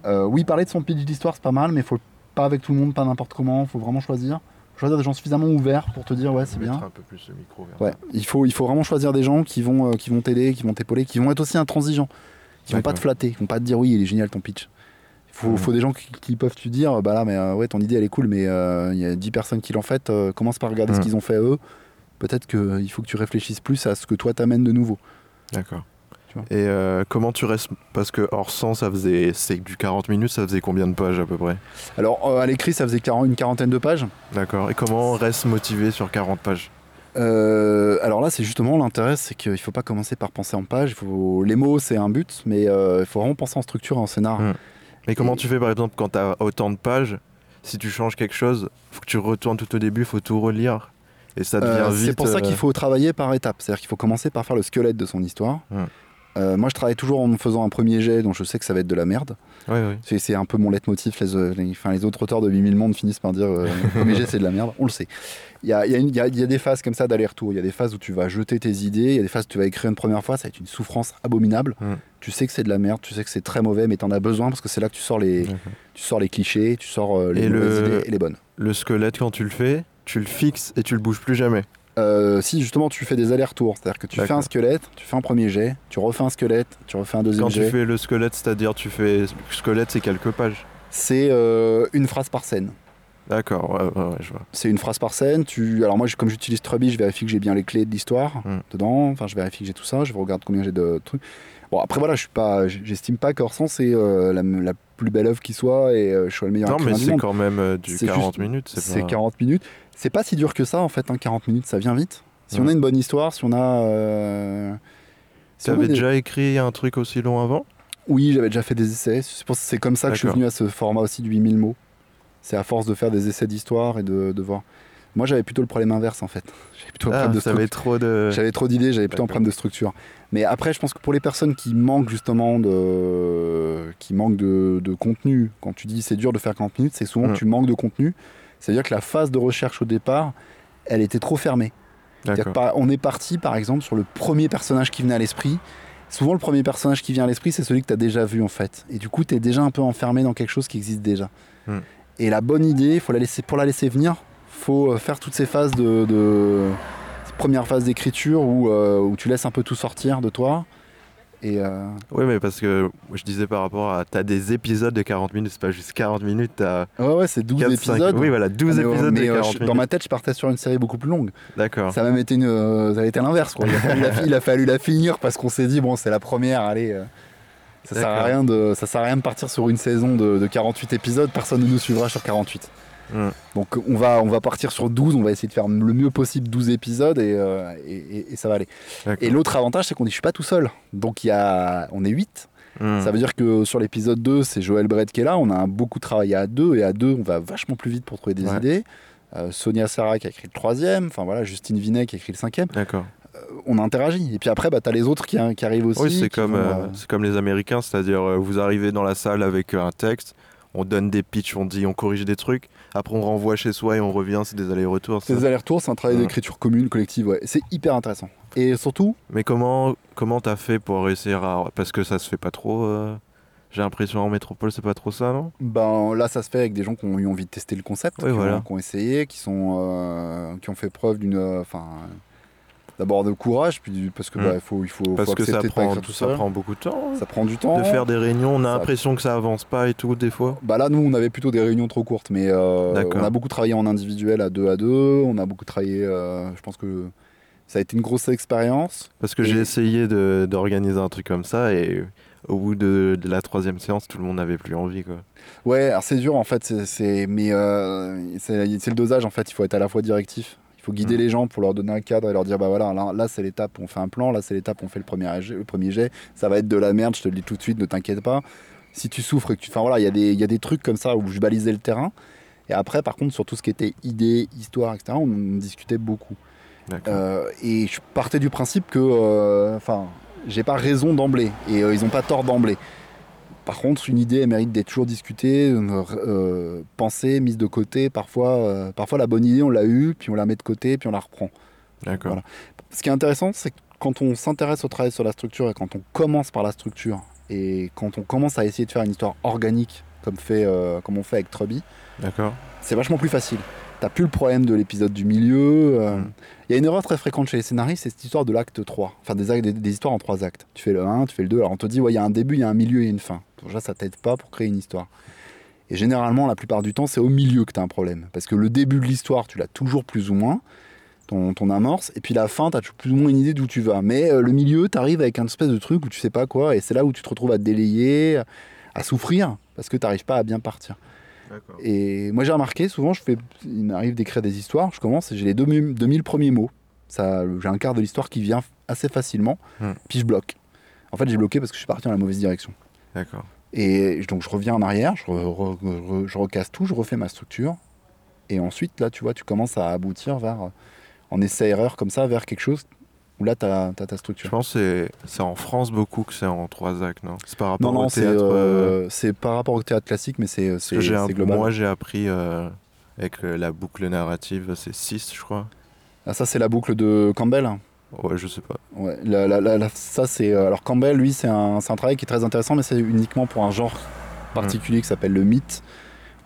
euh, oui, parler de son pitch d'histoire, c'est pas mal, mais faut pas avec tout le monde, pas n'importe comment. faut vraiment choisir. Choisir des gens suffisamment ouverts pour te dire, ouais, c'est bien. Un peu plus le micro vers Ouais, il faut, il faut vraiment choisir des gens qui vont, qui vont t'aider, qui vont t'épauler, qui vont être aussi intransigeants, qui vont pas te flatter, qui vont pas te dire oui, il est génial ton pitch. Il faut, Mhm. faut des gens qui, qui peuvent te dire bah là, mais euh, ouais, ton idée elle est cool, mais euh, il y a 10 personnes qui l'ont faite, euh, commence par regarder ce Mhm. qu'ils ont fait eux. Peut-être qu'il faut que tu réfléchisses plus à ce que toi t'amènes de nouveau. D'accord. Et euh, comment tu restes Parce que hors 100, ça faisait c'est du 40 minutes, ça faisait combien de pages à peu près? Alors euh, à l'écrit, ça faisait 40 une quarantaine de pages. D'accord. Et comment on reste motivé sur 40 pages? Euh, alors là, c'est justement l'intérêt, c'est qu'il faut pas commencer par penser en page. Il faut... Les mots, c'est un but, mais euh, il faut vraiment penser en structure et en scénar. Mhm. Mais comment tu fais par exemple quand tu as autant de pages Si tu changes quelque chose, faut que tu retournes tout au début, faut tout relire. Et ça devient Euh, vite. c'est pour ça euh, qu'il faut travailler par étapes. C'est-à-dire qu'il faut commencer par faire le squelette de son histoire. Euh, moi, je travaille toujours en faisant un premier jet dont je sais que ça va être de la merde. Ouais, ouais. C'est, un peu mon leitmotiv. Les, euh, les- enfin, les autres auteurs de 8000 mondes finissent par dire euh, (laughs) jet, c'est de la merde. On le sait. Il y a, il y a une- il y a- il y a des phases comme ça d'aller-retour. Il y a des phases où tu vas jeter tes idées. Il y a des phases où tu vas écrire une première fois. Ça va être une souffrance abominable. Hmm. Tu sais que c'est de la merde. Tu sais que c'est très mauvais, mais tu en as besoin parce que c'est là que tu sors les, D'accord. tu sors les clichés, tu sors euh, les Et mauvaises le- idées et les bonnes. Le squelette, quand tu le fais, tu le fixes et tu le bouges plus jamais. Euh, si justement tu fais des allers-retours, c'est-à-dire que tu fais un squelette, tu fais un premier jet, tu refais un squelette, tu refais un deuxième Quand tu jet. fais le squelette, c'est-à-dire tu fais. Le squelette, c'est quelques pages. C'est euh, une phrase par scène. D'accord, ouais, ouais, ouais, je vois. C'est une phrase par scène. Tu... Alors moi, je- comme j'utilise Truby, je vérifie que j'ai bien les clés de l'histoire Mm. dedans. Enfin, je vérifie que j'ai tout ça. Je regarde combien j'ai de trucs. Bon, après voilà, je suis pas, j'estime pas qu'Orsan c'est euh, la, la plus belle œuvre qui soit et euh, je sois le meilleur Non, mais c'est quand même euh, du C'est 40 juste- minutes. C'est pas- 40 minutes. C'est pas si dur que ça en fait. hein, 40 minutes, ça vient vite. Si on a une bonne histoire, si on a. euh, si Tu avais des- déjà écrit un truc aussi long avant? Oui, j'avais déjà fait des essais. C'est comme ça que je suis venu à ce format aussi de 8000 mots. C'est à force de faire des essais d'histoire et de, de voir. Moi, j'avais plutôt le problème inverse en fait. (laughs) J'avais plutôt Ah, de structure. trop de. J'avais trop d'idées, j'avais plutôt un problème de structure. Mais après, je pense que pour les personnes qui manquent justement de, qui manquent de, de contenu, quand tu dis c'est dur de faire 40 minutes, c'est souvent Mm. que tu manques de contenu. C'est-à-dire que la phase de recherche au départ, elle était trop fermée. On est parti, par exemple, sur le premier personnage qui venait à l'esprit. Souvent, le premier personnage qui vient à l'esprit, c'est celui que tu as déjà vu, en fait. Et du coup, tu es déjà un peu enfermé dans quelque chose qui existe déjà. Hmm. Et la bonne idée, faut la laisser, pour la laisser venir, faut euh, faire toutes ces phases de. premières phases d'écriture où, euh, où tu laisses un peu tout sortir de toi. Et euh, Oui, mais parce que je disais par rapport à. T'as des épisodes de 40 minutes, c'est pas juste 40 minutes, t'as. ouais, ouais, c'est 12 4, 5 épisodes. Oui, voilà, 12 Mais, euh, épisodes mais, de euh, 40 je- minutes. dans ma tête, je partais sur une série beaucoup plus longue. D'accord. Ça a même été, une, euh, ça a été l'inverse. quoi. Il a, fallu la, il a fallu la finir parce qu'on s'est dit, bon, c'est la première, allez. euh, ça sert, à rien de, ça sert à rien de partir sur une saison de, de 48 épisodes, personne ne nous suivra sur 48. Donc on va, on va partir sur 12, on va essayer de faire le mieux possible 12 épisodes et, euh, et, et- et ça va aller. Et l'autre avantage, c'est qu'on est, je suis pas tout seul. Donc il y a, on est 8. Hmm. Ça veut dire que sur l'épisode 2, c'est Joël Brett qui est là. On a beaucoup travaillé à deux et à deux, on va vachement plus vite pour trouver des Ouais. idées. Euh, Sonia Sarah qui a écrit le troisième, enfin voilà, Justine Vinet qui a écrit le cinquième. D'accord. On interagit. Et puis après, bah, tu as les autres qui, qui arrivent aussi. Oui, c'est comme, vont, euh, euh, comme les Américains, c'est-à-dire euh, vous arrivez dans la salle avec euh, un texte, on donne des pitchs, on dit, on corrige des trucs, après on renvoie chez soi et on revient, c'est des allers-retours. C'est des allers-retours, c'est un travail Ouais. d'écriture commune, collective. Ouais. C'est hyper intéressant. Et surtout, Mais comment comment t'as fait pour réussir à parce que ça se fait pas trop. euh, J'ai l'impression en métropole c'est pas trop ça non? Ben, là, ça se fait avec des gens qui ont eu envie de tester le concept, Oui, qui, voilà. ont, qui ont essayé, qui, sont, euh, qui ont fait preuve d'une. euh. D'abord de courage, puis parce que Mm. bah, il faut, il faut, Parce faut que ça prend tout ça prend beaucoup de temps. hein. Ça prend du temps. De faire des réunions, on a l'impression que ça avance pas et tout des fois. Bah là, nous, on avait plutôt des réunions trop courtes, mais euh, on a beaucoup travaillé en individuel à deux à deux. On a beaucoup travaillé. euh, je pense que ça a été une grosse expérience. Parce que Et- j'ai essayé d'organiser un truc comme ça et au bout de, de la troisième séance, tout le monde n'avait plus envie quoi. Ouais, alors c'est dur en fait, c'est- mais euh, c'est le dosage en fait. Il faut être à la fois directif. Faut guider Mm. les gens pour leur donner un cadre et leur dire bah voilà, là, là, c'est l'étape, on fait un plan, là c'est l'étape, on fait le premier jet, le premier jet. Ça va être de la merde, je te le dis tout de suite, ne t'inquiète pas. Si tu souffres et que tu, enfin voilà, il y a des il y a des trucs comme ça où je balisais le terrain. Et après, par contre, sur tout ce qui était idée, histoire, etc., on discutait beaucoup. Euh, et je partais du principe que, euh, enfin, j'ai pas raison d'emblée et euh, ils ont pas tort d'emblée. Par contre, une idée elle mérite d'être toujours discutée, euh, pensée, mise de côté. Parfois, euh, parfois la bonne idée on l'a eue, puis on la met de côté, puis on la reprend. D'accord. voilà. Ce qui est intéressant, c'est que quand on s'intéresse au travail sur la structure et quand on commence par la structure et quand on commence à essayer de faire une histoire organique comme, fait, euh, comme on fait avec Truby, c'est vachement plus facile. T'as plus le problème de l'épisode du milieu. euh, Mm. Il y a une erreur très fréquente chez les scénaristes, c'est cette histoire de l'acte 3. Enfin, des, actes- des, des histoires en trois actes. Tu fais le 1, tu fais le 2. Alors on te dit, ouais, il y a un début, il y a un milieu et une fin. Déjà, ça t'aide pas pour créer une histoire. Et généralement, la plupart du temps, c'est au milieu que tu as un problème. Parce que le début de l'histoire, tu l'as toujours plus ou moins, ton, ton amorce. Et puis la fin, tu as plus ou moins une idée d'où tu vas. Mais euh, le milieu, tu arrives avec un espèce de truc où tu sais pas quoi. Et c'est là où tu te retrouves à te délayer, à souffrir, parce que tu n'arrives pas à bien partir. Et moi j'ai remarqué, souvent je fais, il m'arrive d'écrire des histoires, je commence et j'ai les 2000, 2000 premiers mots. Ça, j'ai un quart de l'histoire qui vient assez facilement, Hmm. puis je bloque. En fait j'ai bloqué parce que je suis parti dans la mauvaise direction. D'accord. Et donc je reviens en arrière, je, re- re- re- je recasse tout, je refais ma structure. Et ensuite là tu vois, tu commences à aboutir vers, en essai-erreur comme ça, vers quelque chose où là tu as, ta Je structure. pense que c'est- en France beaucoup que c'est en trois actes, non? C'est par rapport Non, au non, c'est, théâtre. euh, euh, c'est par rapport au théâtre classique, mais c'est, global. moi j'ai appris euh, avec la boucle narrative, c'est 6 je crois. Ah, ça c'est la boucle de Campbell. Ouais, je sais pas. Ouais, la- la- la- la- ça c'est. Alors Campbell, lui, c'est un, c'est un travail qui est très intéressant, mais c'est uniquement pour un genre particulier qui s'appelle le mythe.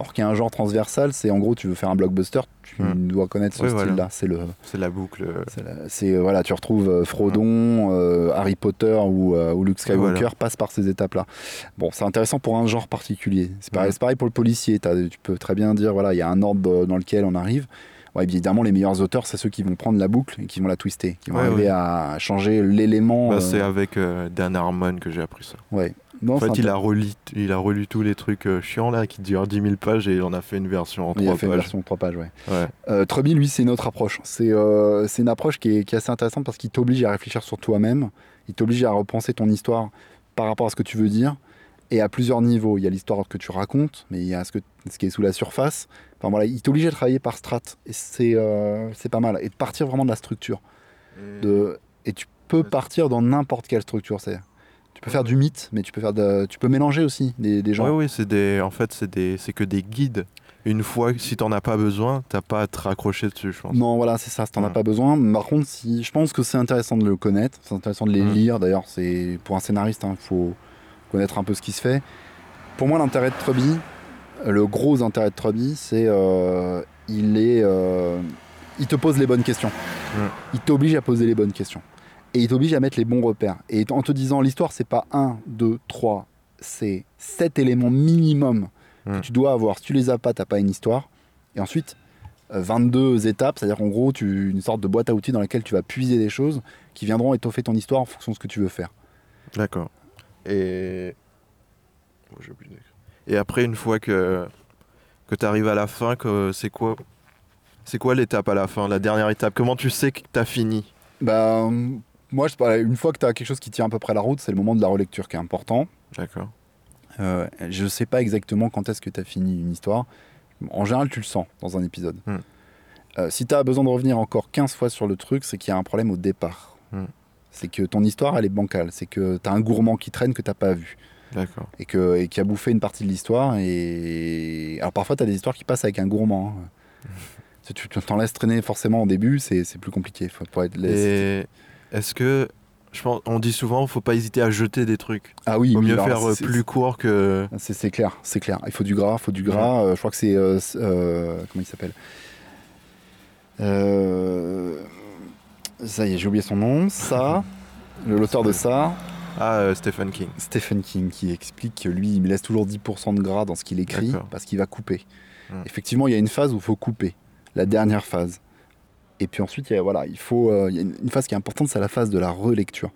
Alors qu'il y a un genre transversal, c'est en gros, tu veux faire un blockbuster, tu Hmm. dois connaître ce Oui, style-là. voilà. C'est le. C'est la boucle. euh, c'est euh, voilà, tu retrouves euh, Frodon, euh, Harry Potter ou, euh, ou Luke Skywalker Voilà. passe par ces étapes-là. Bon, c'est intéressant pour un genre particulier. C'est pareil, c'est pareil pour le policier. Tu peux très bien dire voilà, il y a un ordre dans lequel on arrive. Ouais, évidemment, les meilleurs auteurs, c'est ceux qui vont prendre la boucle et qui vont la twister, qui vont Ouais, arriver ouais. à changer l'élément. bah, euh, C'est avec euh, Dan Harmon que j'ai appris ça. Ouais. Non, En fait, il a, relu, il a relu tous les trucs euh, chiants là qui durent 10 000 pages et il en a fait une version en il a 3 fait une pages. version de 3 pages, ouais. Ouais. Euh, Truby, lui, c'est une autre approche. C'est euh, c'est une approche qui est, qui est assez intéressante parce qu'il t'oblige à réfléchir sur toi-même. Il t'oblige à repenser ton histoire par rapport à ce que tu veux dire et à plusieurs niveaux. Il y a l'histoire que tu racontes, mais il y a ce, que, ce qui est sous la surface. Enfin voilà, il t'oblige à travailler par strat et c'est euh, c'est pas mal. Et de partir vraiment de la structure. De, et tu peux partir dans n'importe quelle structure. C'est tu peux faire du mythe, mais tu peux faire de, tu peux mélanger aussi des, des gens. Oui, oui, c'est des, en fait, c'est des, c'est que des guides. Une fois, si t'en as pas besoin, t'as pas à te raccrocher dessus, je pense. Non, voilà, c'est ça, si t'en as Ouais. pas besoin. Par contre, si, je pense que c'est intéressant de le connaître, c'est intéressant de les Mm. lire. D'ailleurs, c'est pour un scénariste, il faut connaître un peu ce qui se fait. Pour moi, l'intérêt de Truby, euh, le gros intérêt de Truby, c'est euh, il est, euh, il te pose les bonnes questions. Mm. Il t'oblige à poser les bonnes questions. et il t'oblige à mettre les bons repères. Et en te disant, l'histoire, c'est pas 1, 2, 3, c'est 7 éléments minimum que Mm. tu dois avoir. Si tu les as pas, t'as pas une histoire. Et ensuite, euh, 22 étapes, c'est-à-dire qu'en gros, tu, une sorte de boîte à outils dans laquelle tu vas puiser des choses qui viendront étoffer ton histoire en fonction de ce que tu veux faire. D'accord. Et. Et après, une fois que, que tu arrives à la fin, que c'est quoi C'est quoi l'étape à la fin, la dernière étape? Comment tu sais que tu as fini? Bah, moi, je, une fois que tu as quelque chose qui tient à peu près la route, c'est le moment de la relecture qui est important. D'accord. Euh, je sais pas exactement quand est-ce que tu as fini une histoire. En général, tu le sens dans un épisode. Hmm. Euh, si tu as besoin de revenir encore 15 fois sur le truc, c'est qu'il y a un problème au départ. Hmm. C'est que ton histoire, elle est bancale. C'est que tu as un gourmand qui traîne que tu pas vu. D'accord. Et, que, et qui a bouffé une partie de l'histoire. Et... Alors parfois, tu as des histoires qui passent avec un gourmand. hein. (laughs) Si tu t'en laisses traîner forcément au début, c'est c'est plus compliqué. Faut être Et est-ce que. Je pense, on dit souvent, faut pas hésiter à jeter des trucs. Ah oui, oui, mieux alors, faire euh, plus court que. C'est c'est clair, c'est clair. Il faut du gras, il faut du gras. Euh, je crois que c'est. euh, euh, comment il s'appelle? Euh, Ça y est, j'ai oublié son nom. Ça, (laughs) le- l'auteur de ça, Ah, euh, Stephen King. Stephen King, qui explique que lui, il laisse toujours 10% de gras dans ce qu'il écrit parce qu'il va couper. Hmm. Effectivement, il y a une phase où il faut couper, la dernière phase. Et puis ensuite, il y a, voilà, il faut, euh, il y a une, une phase qui est importante, c'est la phase de la relecture.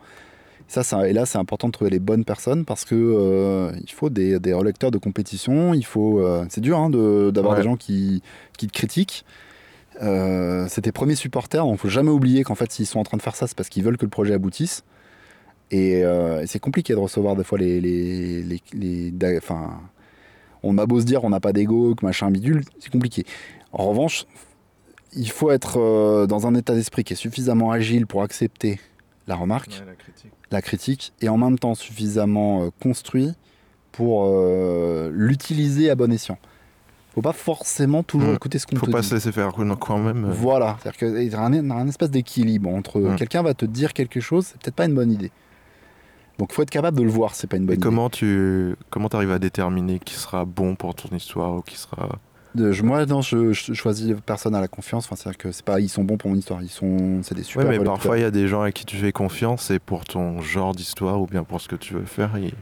Ça, ça- et là, c'est important de trouver les bonnes personnes parce que euh, il faut des, des relecteurs de compétition. Il faut, euh, c'est dur hein, de- d'avoir Ouais. des gens qui, qui te critiquent. Euh, c'est tes premiers supporters, donc faut jamais oublier qu'en fait, s'ils sont en train de faire ça, c'est parce qu'ils veulent que le projet aboutisse. Et, euh, et c'est compliqué de recevoir des fois les, les, les, les- da- enfin, on a beau se dire on n'a pas d'ego, que machin bidule, c'est compliqué. En revanche, il faut être euh, dans un état d'esprit qui est suffisamment agile pour accepter la remarque, la critique. la critique, et en même temps suffisamment construit pour l'utiliser à bon escient. Faut pas forcément toujours écouter ce qu'on Faut te pas dit. se laisser faire quand même. euh, Voilà, c'est-à-dire qu'il y a un, un espèce d'équilibre entre Mm. quelqu'un va te dire quelque chose, c'est peut-être pas une bonne idée. Donc faut être capable de le voir, c'est pas une bonne Et idée. comment tu comment arrives à déterminer qui sera bon pour ton histoire ou qui sera. De- je- moi, non, je, je choisis personne à la confiance. Enfin, c'est-à-dire que c'est pas, ils sont bons pour mon histoire. Ils sont, c'est des super. ouais, mais parfois il y a des gens à qui tu fais confiance et pour ton genre d'histoire ou bien pour ce que tu veux faire. ils-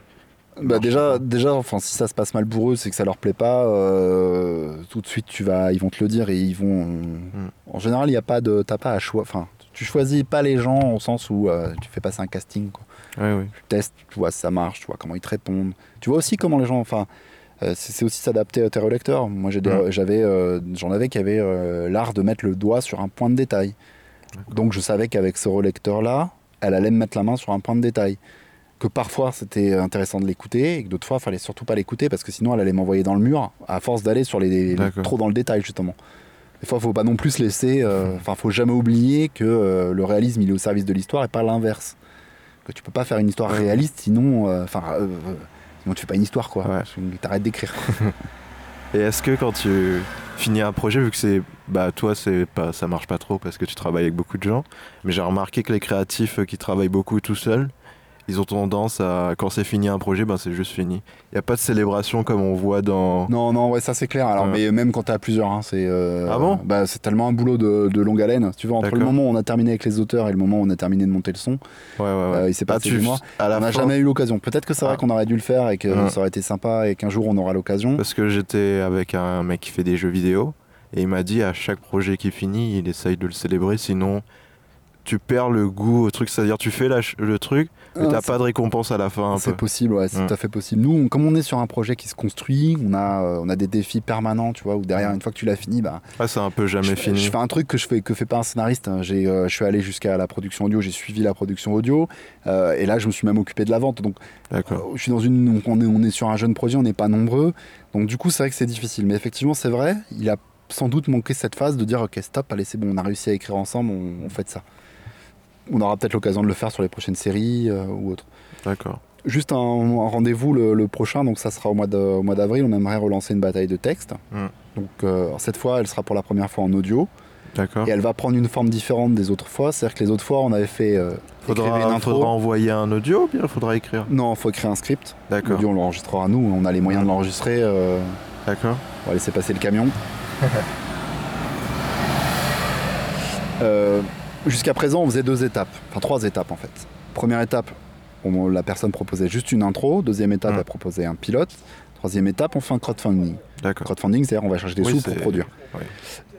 Bah déjà, déjà, enfin, si ça se passe mal pour eux, c'est que ça leur plaît pas. euh, tout de suite, tu vas, ils vont te le dire et ils vont. Hmm. En général, il y a pas de, t'as pas à choix. Enfin, tu choisis pas les gens au sens où euh, tu fais passer un casting. Quoi. Ouais, oui. Tu testes, tu vois si ça marche, tu vois comment ils te répondent. Tu vois aussi comment les gens. Enfin, euh, c'est aussi s'adapter à tes relecteurs. Moi, Hmm. j'avais, euh, j'en avais qui avaient l'art de mettre le doigt sur un point de détail. Donc, je savais qu'avec ce relecteur-là, elle allait me mettre la main sur un point de détail. Que parfois c'était intéressant de l'écouter et que d'autres fois, il fallait surtout pas l'écouter parce que sinon, elle allait m'envoyer dans le mur à force d'aller sur les, trop dans le détail, justement. Des fois, faut pas non plus se laisser. euh, Enfin, faut jamais oublier que euh, le réalisme, il est au service de l'histoire et pas l'inverse. Que tu peux pas faire une histoire réaliste, sinon, euh, enfin, euh, euh, sinon tu fais pas une histoire, quoi. Ouais. T'arrêtes d'écrire. (laughs) Et est-ce que quand tu finis un projet, vu que c'est bah toi c'est pas ça marche pas trop parce que tu travailles avec beaucoup de gens, mais j'ai remarqué que les créatifs euh, qui travaillent beaucoup tout seuls, ils ont tendance à quand c'est fini un projet, ben c'est juste fini. Il y a pas de célébration comme on voit dans Non, non, ouais, ça c'est clair. Alors, Ouais. mais même quand t'es à plusieurs, hein, c'est. euh, Ah bon? bah, C'est tellement un boulot de, de longue haleine. Tu vois, entre le moment où on a terminé avec les auteurs et le moment où on a terminé de monter le son, Ouais ouais ouais. euh, il s'est Ah, tu- des mois. à la On n'a jamais eu l'occasion. Peut-être que c'est vrai Ah. qu'on aurait dû le faire et que ça aurait été sympa et qu'un jour on aura l'occasion. parce que j'étais avec un mec qui fait des jeux vidéo et il m'a dit à chaque projet qui finit, il essaye de le célébrer sinon tu perds le goût au truc, c'est-à-dire tu fais la le truc, mais t'as c'est- pas de récompense à la fin C'est possible, ouais, c'est Ouais. tout à fait possible. Nous, on- comme on est sur un projet qui se construit, on a, euh, on a des défis permanents, tu vois, où derrière, une fois que tu l'as fini, bah, Ah, c'est un peu jamais je, fini. je fais un truc que je fais que fait pas un scénariste. hein. J'ai, euh, je suis allé jusqu'à la production audio, j'ai suivi la production audio, euh, et là, je me suis même occupé de la vente. Donc, euh, je suis dans une, on est, on est sur un jeune projet, on n'est pas nombreux, donc du coup, c'est vrai que c'est difficile. Mais effectivement, c'est vrai, il a sans doute manqué cette phase de dire, ok, stop, allez, c'est bon, on a réussi à écrire ensemble, on, on fait de ça. On aura peut-être l'occasion de le faire sur les prochaines séries euh, ou autres D'accord. juste un, un rendez-vous le, le prochain, donc ça sera au mois de- au mois d'avril. On aimerait relancer une bataille de texte. Mm. Donc euh, cette fois, elle sera pour la première fois en audio D'accord. et elle va prendre une forme différente des autres fois. C'est-à-dire que les autres fois, on avait fait euh, Faudra, une intro. faudra envoyer un audio ou bien faudra écrire? Non, il faut écrire un script. D'accord. L'audio, on l'enregistrera nous. On a les moyens de l'enregistrer. euh, D'accord. on va laisser passer le camion. (laughs) Euh, Jusqu'à présent, on faisait deux étapes, enfin trois étapes en fait. Première étape, on- la personne proposait juste une intro. Deuxième étape, Mm. elle proposait un pilote. Troisième étape, on fait un crowdfunding. D'accord. Crowdfunding, c'est-à-dire on va chercher des Oui, sous pour produire.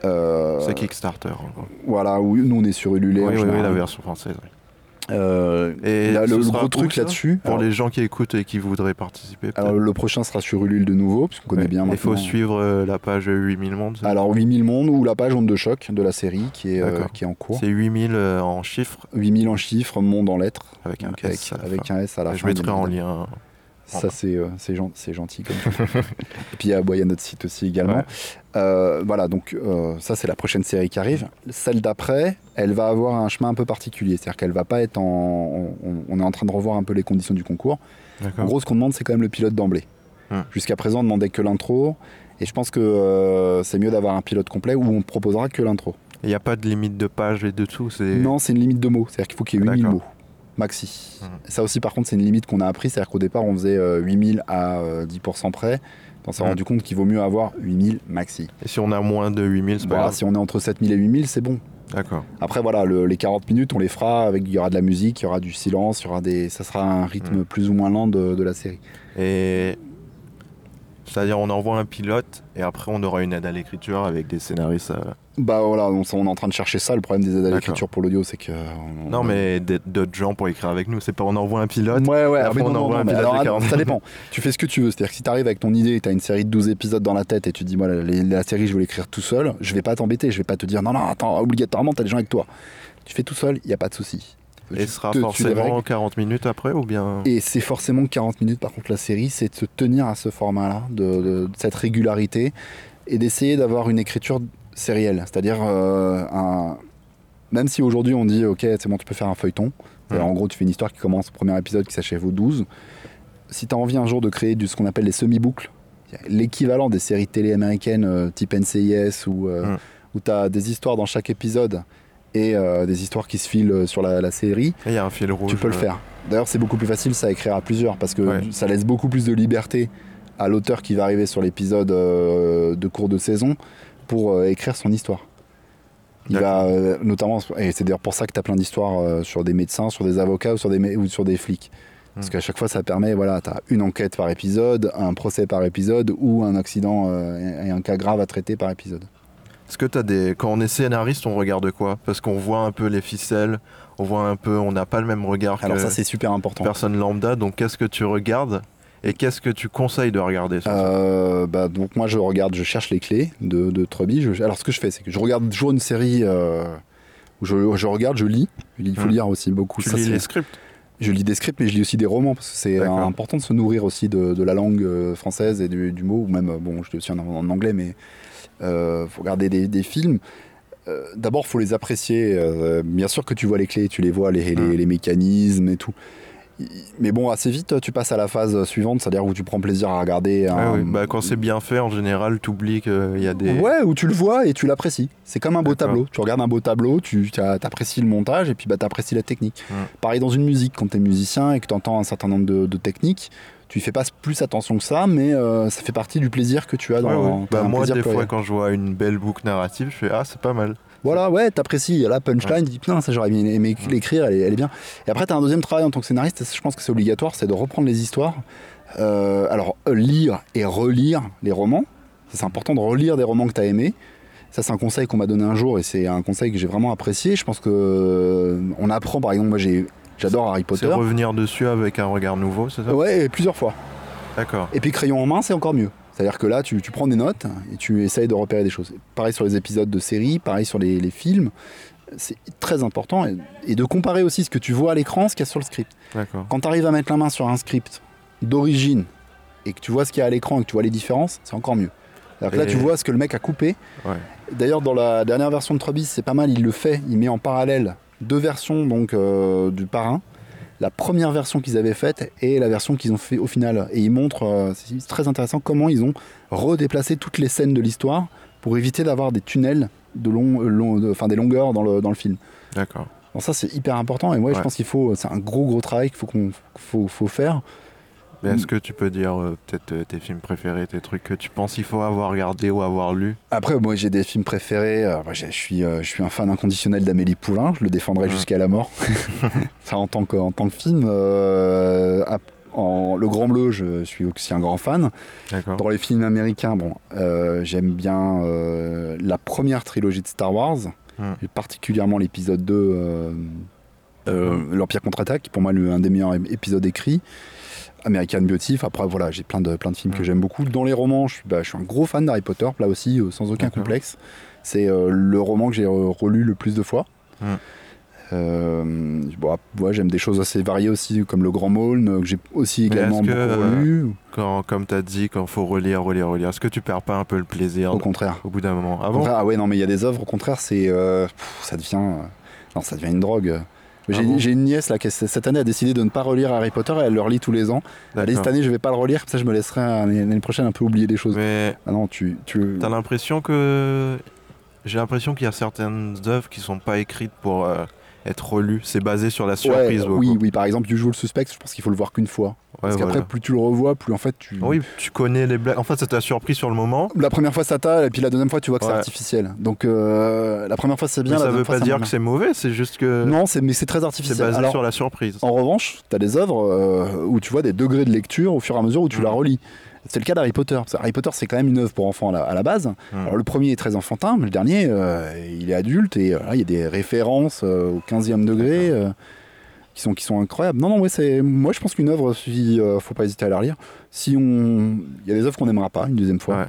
Euh, C'est Kickstarter. en gros. voilà, où nous on est sur Ulule. Oui, oui, la version française. Euh, Et là, le, gros truc là-dessus. Pour alors- les gens qui écoutent et qui voudraient participer. alors, le prochain sera sur Ulule de nouveau, puisqu'on connaît Ouais. bien Il faut maintenant. suivre euh, la page 8000 mondes. Alors 8000 mondes ou la page Onde de choc de la série qui est, euh, qui est en cours. C'est 8000 euh, en chiffres 8000 en chiffres, monde en lettres. avec un donc S. avec, à la avec fin. un S à la Je fin. mettrai bien en lien. Ça, c'est euh, gen- gentil. Comme. (laughs) Et puis, il y a bon, il y a notre site aussi également. Ouais. Euh, voilà, donc euh, ça, c'est la prochaine série qui arrive. Celle d'après, elle va avoir un chemin un peu particulier. C'est-à-dire qu'elle va pas être en. On, on est en train de revoir un peu les conditions du concours. En gros, ce qu'on demande, c'est quand même le pilote d'emblée. Jusqu'à présent, on demandait que l'intro. Et je pense que euh, c'est mieux d'avoir un pilote complet où on proposera que l'intro. Il n'y a pas de limite de page et de tout. Non, c'est une limite de mots. C'est-à-dire qu'il faut qu'il y ait 8000 D'accord. mots. Maxi. Ça aussi, par contre, c'est une limite qu'on a appris. C'est-à-dire qu'au départ, on faisait euh, 8000 à euh, 10% près. On s'est Mhm. rendu compte qu'il vaut mieux avoir 8000 maxi. Et si on a moins de 8000, c'est pas Voilà, grave. si on est entre 7000 et 8000, c'est bon. D'accord. Après, voilà, le- les 40 minutes, on les fera avec. Il y aura de la musique, il y aura du silence, il y aura des. Ça sera un rythme Mhm. plus ou moins lent de, de la série. Et c'est-à-dire on envoie un pilote et après on aura une aide à l'écriture avec des scénaristes. euh, Bah voilà, on, on est en train de chercher ça. Le problème des aides à l'écriture pour l'audio, c'est que. on- Non mais d'autres gens pour écrire avec nous. C'est pas on envoie un pilote. Ouais, ouais, ah, après, on non, envoie non, un pilote alors, de 40 ça dépend. Tu fais ce que tu veux. C'est-à-dire que si tu arrives avec ton idée, tu as une série de 12 épisodes dans la tête et tu dis, moi, la, la série, je veux l'écrire tout seul, je vais pas t'embêter. Je vais pas te dire, non, non, attends, obligatoirement, tu as des gens avec toi. Tu fais tout seul, il n'y a pas de souci. Et sera te- forcément règles. 40 minutes après ou bien. Et c'est forcément 40 minutes, par contre, la série, c'est de se tenir à ce format-là, de, de- de cette régularité, et d'essayer d'avoir une écriture sérielle. C'est-à-dire, euh, un... même si aujourd'hui on dit, ok, c'est bon, tu peux faire un feuilleton, Mhm. en gros, tu fais une histoire qui commence au premier épisode, qui s'achève au 12, si tu as envie un jour de créer du, ce qu'on appelle les semi-boucles, l'équivalent des séries télé américaines euh, type NCIS, où, euh, où tu as des histoires dans chaque épisode et euh, des histoires qui se filent sur la- la série, Et Il y a un fil rouge. tu peux le euh, faire. D'ailleurs, c'est beaucoup plus facile ça à écrire à plusieurs parce que Ouais. ça laisse beaucoup plus de liberté à l'auteur qui va arriver sur l'épisode euh, de cours de saison pour euh, écrire son histoire. Il va euh, notamment, et c'est d'ailleurs pour ça que tu as plein d'histoires euh, sur des médecins, sur des avocats ou sur des, ou sur des flics. Parce Hmm. qu'à chaque fois, ça permet, voilà, tu as une enquête par épisode, un procès par épisode ou un accident euh, et un cas grave à traiter par épisode. Est-ce que t'as des. Quand on est scénariste, on regarde quoi? Parce qu'on voit un peu les ficelles, on voit un peu. On n'a pas le même regard Alors que ça, c'est super important. personne lambda. Donc qu'est-ce que tu regardes et qu'est-ce que tu conseilles de regarder Euh, bah, donc moi je regarde, je cherche les clés de, de Truby. Je- alors ce que je fais, c'est que je regarde toujours une série euh, où je, je regarde, je lis. Il faut Hmm. lire aussi beaucoup. Tu Ça, lis les scripts? Je lis des scripts, mais je lis aussi des romans parce que c'est important de se nourrir aussi de, de la langue euh, française et du, du mot. Ou même, bon, je aussi en, en anglais, mais euh, faut regarder des, des films. Euh, D'abord, faut les apprécier. euh, bien sûr que tu vois les clés, tu les vois, les, les- les mécanismes et tout. Mais bon, assez vite, tu passes à la phase suivante, c'est-à-dire où tu prends plaisir à regarder. Un- ouais. Bah, Quand c'est bien fait, en général, tu oublies qu'il y a des. Ouais, où tu le vois et tu l'apprécies. C'est comme un beau tableau. Tu regardes un beau tableau, tu t'apprécies le montage et puis bah, t'apprécies la technique. Mm. Pareil dans une musique, quand t'es musicien et que t'entends un certain nombre de, de techniques, tu y fais pas plus attention que ça, mais euh, ça fait partie du plaisir que tu as dans Ouais, ouais. Bah, moi, des fois, quand je vois une belle boucle narrative, je fais Ah, c'est pas mal. Voilà, ouais, t'apprécies. La punchline, tu dis putain, ça j'aurais bien aimé l'écrire, elle, est- elle est bien. Et après, t'as un deuxième travail en tant que scénariste, je pense que c'est obligatoire, c'est de reprendre les histoires. Euh, alors, lire et relire les romans. C'est important de relire des romans que t'as aimés. Ça, c'est un conseil qu'on m'a donné un jour et c'est un conseil que j'ai vraiment apprécié. Je pense que euh, on apprend, par exemple, moi j'ai, j'adore Harry C'est Potter. revenir dessus avec un regard nouveau, c'est ça? Ouais, plusieurs fois. D'accord. Et puis crayon en main, c'est encore mieux. C'est-à-dire que là, tu, tu prends des notes et tu essayes de repérer des choses. Pareil sur les épisodes de séries, pareil sur les, les films. C'est très important. Et, et de comparer aussi ce que tu vois à l'écran, ce qu'il y a sur le script. D'accord. Quand tu arrives à mettre la main sur un script d'origine et que tu vois ce qu'il y a à l'écran et que tu vois les différences, c'est encore mieux. Alors que là, tu vois ce que le mec a coupé. Ouais. D'ailleurs, dans la dernière version de Trebis, c'est pas mal, il le fait. Il met en parallèle deux versions donc, euh, du parrain. La première version qu'ils avaient faite et la version qu'ils ont fait au final. Et il montre, euh, c'est très intéressant, comment ils ont redéplacé toutes les scènes de l'histoire pour éviter d'avoir des tunnels, de long, euh, long- de- des longueurs dans le, dans le film. D'accord. Donc ça, c'est hyper important. Et moi, je Ouais. pense qu'il faut, c'est un gros, gros travail qu'il faut, qu'on, faut, faut faire. Mais est-ce que tu peux dire euh, peut-être euh, tes films préférés, tes trucs que tu penses qu'il faut avoir regardé ou avoir lu? Après, moi, j'ai des films préférés. Euh, moi, je suis, je suis un fan inconditionnel d'Amélie Poulain. Je le défendrai Ouais. jusqu'à la mort. (laughs) (laughs) Ça, en tant que, en tant que film. en, le Grand Bleu, je suis aussi un grand fan. Dans les films américains, bon, j'aime bien la première trilogie de Star Wars, Hmm. et particulièrement l'épisode 2, euh, euh, l'Empire contre-attaque, qui est pour moi le- un des meilleurs ép- épisodes écrits. American Beauty, Enfin, après voilà, j'ai plein de, plein de films que j'aime beaucoup. Dans les romans, je suis, bah, je suis un gros fan d'Harry Potter, là aussi, euh, sans aucun complexe. C'est euh, le roman que j'ai euh, relu le plus de fois. Euh, bon, ap- ouais, j'aime des choses assez variées aussi, comme Le Grand Maulne, que j'ai aussi également beaucoup que, relu. Quand, comme tu as dit, quand faut relire, relire, relire, est-ce que tu perds pas un peu le plaisir Au contraire. au bout d'un moment? Ah bon? ah ouais, non, mais il y a des œuvres, au contraire, c'est. euh, ça devient. euh, non, ça devient une drogue. J'ai Ah bon une nièce là, qui cette année a décidé de ne pas relire Harry Potter et elle le relit tous les ans. Elle dit cette année je vais pas le relire, comme ça je me laisserai l'année l'année prochaine un peu oublier des choses. Mais Ah non, tu. tu... t'as l'impression que. J'ai l'impression qu'il y a certaines œuvres qui sont pas écrites pour euh, être relues. C'est basé sur la Ouais, surprise. beaucoup. oui, oui, par exemple, Usual Suspect, je pense qu'il faut le voir qu'une fois. Ouais, Parce qu'après, voilà. plus tu le revois, plus en fait tu. Oui, tu connais les blagues. En fait, ça t'a surpris sur le moment. La première fois ça t'a, et puis la deuxième fois tu vois que c'est Ouais. artificiel. Donc euh, la première fois c'est bien, Mais ça veut fois pas dire que c'est mauvais, c'est juste que Non, c'est mais c'est très c'est artificiel. basé Alors, sur la surprise. En revanche, tu as des œuvres euh, où tu vois des degrés de lecture au fur et à mesure où tu la relis. C'est le cas d'Harry Potter. Parce que Harry Potter, c'est quand même une œuvre pour enfants à la, à la base. Mm. Alors le premier est très enfantin, mais le dernier, euh, il est adulte et euh, là, il y a des références euh, au 15e degré qui, sont, qui sont incroyables. Non, non, ouais, c'est... moi je pense qu'une œuvre, si, euh, faut pas hésiter à la relire. Si on... Il y a des œuvres qu'on n'aimera pas une deuxième fois. Ouais.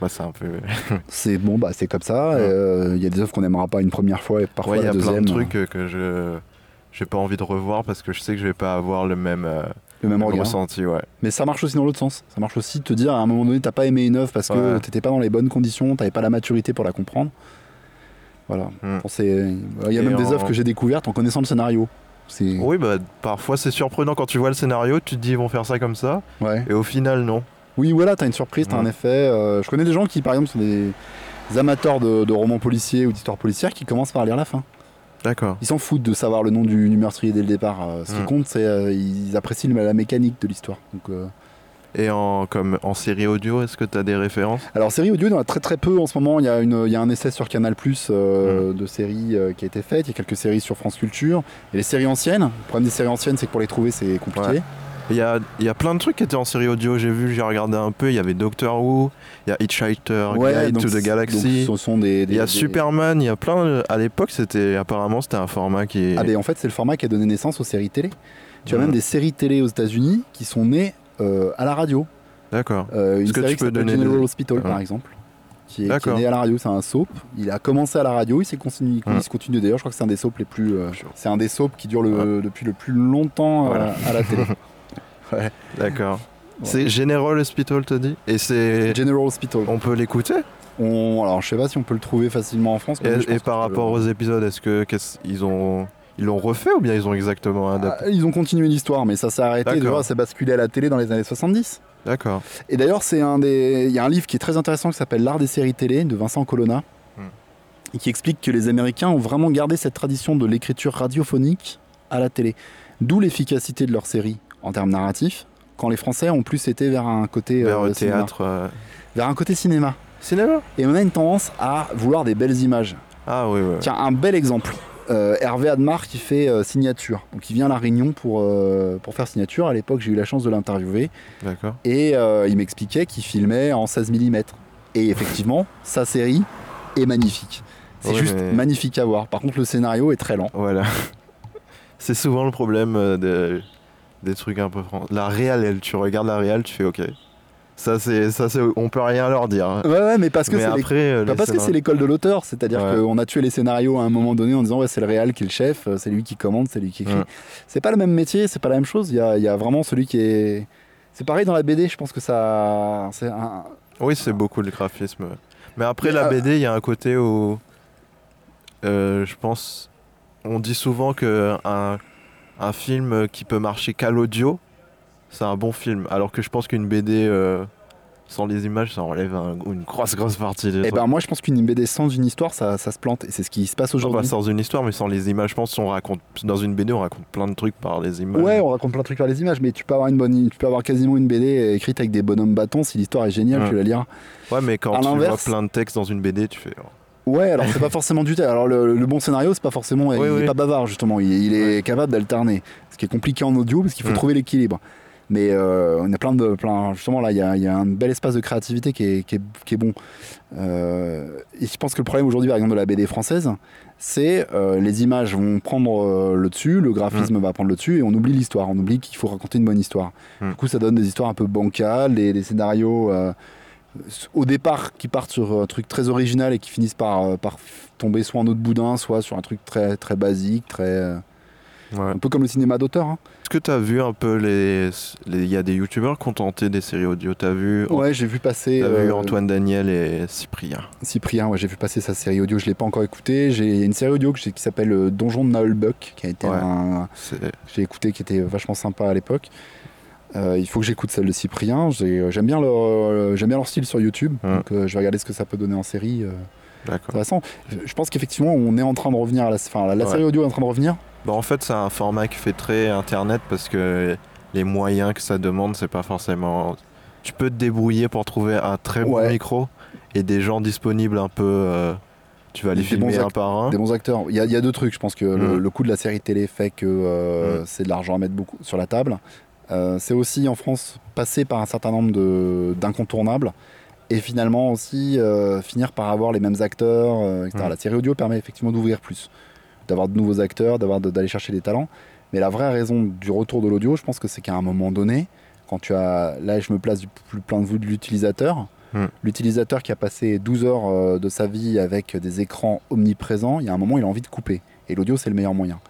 Bah, c'est un peu. (laughs) C'est bon, bah, c'est comme ça. Ouais. euh, Il y a des œuvres qu'on n'aimera pas une première fois et parfois Ouais, il y a plein de trucs que je j'ai pas envie de revoir parce que je sais que je vais pas avoir le même, euh, le même le regard. ressenti. Ouais. Mais ça marche aussi dans l'autre sens. Ça marche aussi de te dire à un moment donné, t'as pas aimé une œuvre parce que Ouais. t'étais pas dans les bonnes conditions, t'avais pas la maturité pour la comprendre. Voilà. Mm. C'est- Il y a Et même des œuvres que j'ai découvertes en connaissant le scénario. Oui, bah parfois c'est surprenant quand tu vois le scénario, tu te dis ils vont faire ça comme ça, Ouais. et au final non. Oui, voilà, t'as une surprise, t'as un effet. euh, je connais des gens qui, par exemple, sont des amateurs de, de romans policiers ou d'histoires policières qui commencent par lire la fin. D'accord. Ils s'en foutent de savoir le nom du, du meurtrier dès le départ. Euh, ce qui Mm. compte, c'est euh, ils apprécient la mécanique de l'histoire. Donc, euh, Et en comme en série audio, est-ce que tu as des références? Alors série audio, il y en a très très peu en ce moment. Il y a, une, il y a un essai sur Canal Plus euh, de séries qui a été faite. Il y a quelques séries sur France Culture. A les séries anciennes. Le problème des séries anciennes, c'est que pour les trouver, c'est compliqué. Ouais. Il y a, y a plein de trucs qui étaient en série audio, j'ai vu, j'ai regardé un peu, il y avait Doctor Who, il y a Hitchhiker, Guide donc to the Galaxy, donc ce sont des. des- il y a des- Superman, il y a plein de- À l'époque, c'était apparemment c'était un format qui. Ah, mais en fait, c'est le format qui a donné naissance aux séries télé. Tu as même des séries télé aux États-Unis qui sont nées euh, à la radio. D'accord. Euh, une Est-ce que série tu qui peux donner General des- Hospital, par Ouais. exemple. Qui est, qui est né à la radio, c'est un soap. Il a commencé à la radio, il s'est continué, il se continue d'ailleurs. Je crois que c'est un des soaps les plus. euh, c'est un des soaps qui dure le, depuis le plus longtemps euh, Voilà. à la télé. (laughs) ouais. D'accord. C'est General Hospital, te dit? Et c'est... General Hospital. On peut l'écouter? On, alors, je sais pas si on peut le trouver facilement en France. Et, par rapport le- aux épisodes, est-ce que ils ont ils l'ont refait ou bien ils ont exactement adapté? Ah, ils ont continué l'histoire, mais ça s'est arrêté. Vois, c'est basculé à la télé dans les années 70. D'accord. Et d'ailleurs, c'est un des. Il y a un livre qui est très intéressant qui s'appelle L'art des séries télé de Vincent Colonna, Hmm. et qui explique que les Américains ont vraiment gardé cette tradition de l'écriture radiophonique à la télé. D'où l'efficacité de leurs séries en termes narratifs, quand les Français ont plus été vers un côté Vers euh, cinéma. théâtre. euh, vers un côté cinéma. Cinéma? Et on a une tendance à vouloir des belles images. Ah oui, oui. Tiens, un bel exemple. Euh, Hervé Admar qui fait euh, signature. Donc il vient à La Réunion pour, euh, pour faire signature. À l'époque, j'ai eu la chance de l'interviewer. D'accord. Et il m'expliquait qu'il filmait en 16 mm. Et effectivement, (laughs) sa série est magnifique. C'est Ouais, juste mais- magnifique à voir. Par contre, le scénario est très lent. Voilà. (laughs) C'est souvent le problème de- des trucs un peu fran- La réelle, elle, tu regardes la réelle, tu fais ok. Ça c'est ça c'est on peut rien leur dire. hein. Ouais, ouais, mais parce que Mais c'est les- après pas les parce que c'est scénarios- l'école de l'auteur, c'est-à-dire Ouais. qu'on a tué les scénarios à un moment donné en disant ouais c'est le réal qui est le chef, euh, c'est lui qui commande, c'est lui qui écrit. Ouais. C'est pas le même métier, c'est pas la même chose. Il y a, y a vraiment celui qui est. C'est pareil dans la BD, je pense que ça. C'est un... Oui, c'est beaucoup le graphisme. Mais après Mais, la euh, BD, il y a un côté où euh, je pense on dit souvent que un, un film qui peut marcher qu'à l'audio, c'est un bon film alors que je pense qu'une BD euh, sans les images, ça enlève un- une grosse, grosse partie des Et trucs. ben moi je pense qu'une BD sans une histoire, ça, ça se plante. Et c'est ce qui se passe pas aujourd'hui. sans une histoire, mais sans les images. Je pense qu'on raconte dans une BD, on raconte plein de trucs par les images. Ouais, on raconte plein de trucs par les images, mais tu peux avoir une bonne, tu peux avoir quasiment une BD écrite avec des bonhommes bâtons. Si l'histoire est géniale, Ouais. tu la liras. Ouais, mais quand À tu vois l'inverse- plein de textes dans une BD, tu fais. oh. Ouais, alors c'est pas forcément du texte. Alors le, le bon scénario, c'est pas forcément. Oui, il oui. est pas bavard justement. Il, il est capable d'alterner. Ce qui est compliqué en audio parce qu'il faut Mm. trouver l'équilibre. Mais euh, on a plein de, plein. Justement là, il y a, il y a un bel espace de créativité qui est, qui est, qui est bon. Euh, et je pense que le problème aujourd'hui, par exemple, de la BD française, c'est euh, les images vont prendre euh, le dessus, le graphisme va prendre le dessus, et on oublie l'histoire. On oublie qu'il faut raconter une bonne histoire. Mm. Du coup, ça donne des histoires un peu bancales, des, des scénarios. euh, au départ qui partent sur un truc très original et qui finissent par, par tomber soit en autre boudin, soit sur un truc très, très basique, très, Ouais. un peu comme le cinéma d'auteur. hein. Est-ce que t'as vu un peu les. les- Il y a des youtubeurs qui ont tenté des séries audio? T'as vu, Ouais, j'ai vu passer t'as vu euh, Antoine Daniel et Cyprien? Cyprien, ouais, j'ai vu passer sa série audio, je l'ai pas encore écouté. J'ai une série audio qui s'appelle euh, Donjon de Naulbuck, qui a été Ouais. un, j'ai écouté, qui était vachement sympa à l'époque. Euh, il faut que j'écoute celle de Cyprien. Euh, J'aime bien, leur, j'aime bien leur style sur YouTube, donc euh, je vais regarder ce que ça peut donner en série. euh, D'accord. intéressant. Je pense qu'effectivement, on est en train de revenir à la, enfin, la, la Ouais. série audio est en train de revenir. Bah, en fait, c'est un format qui fait très internet parce que les moyens que ça demande, c'est pas forcément. Tu peux te débrouiller pour trouver un très bon Ouais. micro et des gens disponibles un peu. euh, tu vas les Des filmer un par un. Des bons acteurs. Il y, y a deux trucs. Je pense que le, Mm. le coût de la série télé fait que euh, Mm. c'est de l'argent à mettre beaucoup sur la table. Euh, c'est aussi en France passer par un certain nombre d'incontournables et finalement aussi finir par avoir les mêmes acteurs. etc. Mm. La série audio permet effectivement d'ouvrir plus, d'avoir de nouveaux acteurs, d'aller chercher des talents. Mais la vraie raison du retour de l'audio, je pense que c'est qu'à un moment donné, quand tu as, là je me place du plus plein de vue de l'utilisateur, Mm. l'utilisateur qui a passé 12 heures euh, de sa vie avec des écrans omniprésents, il y a un moment il a envie de couper. Et l'audio c'est le meilleur moyen.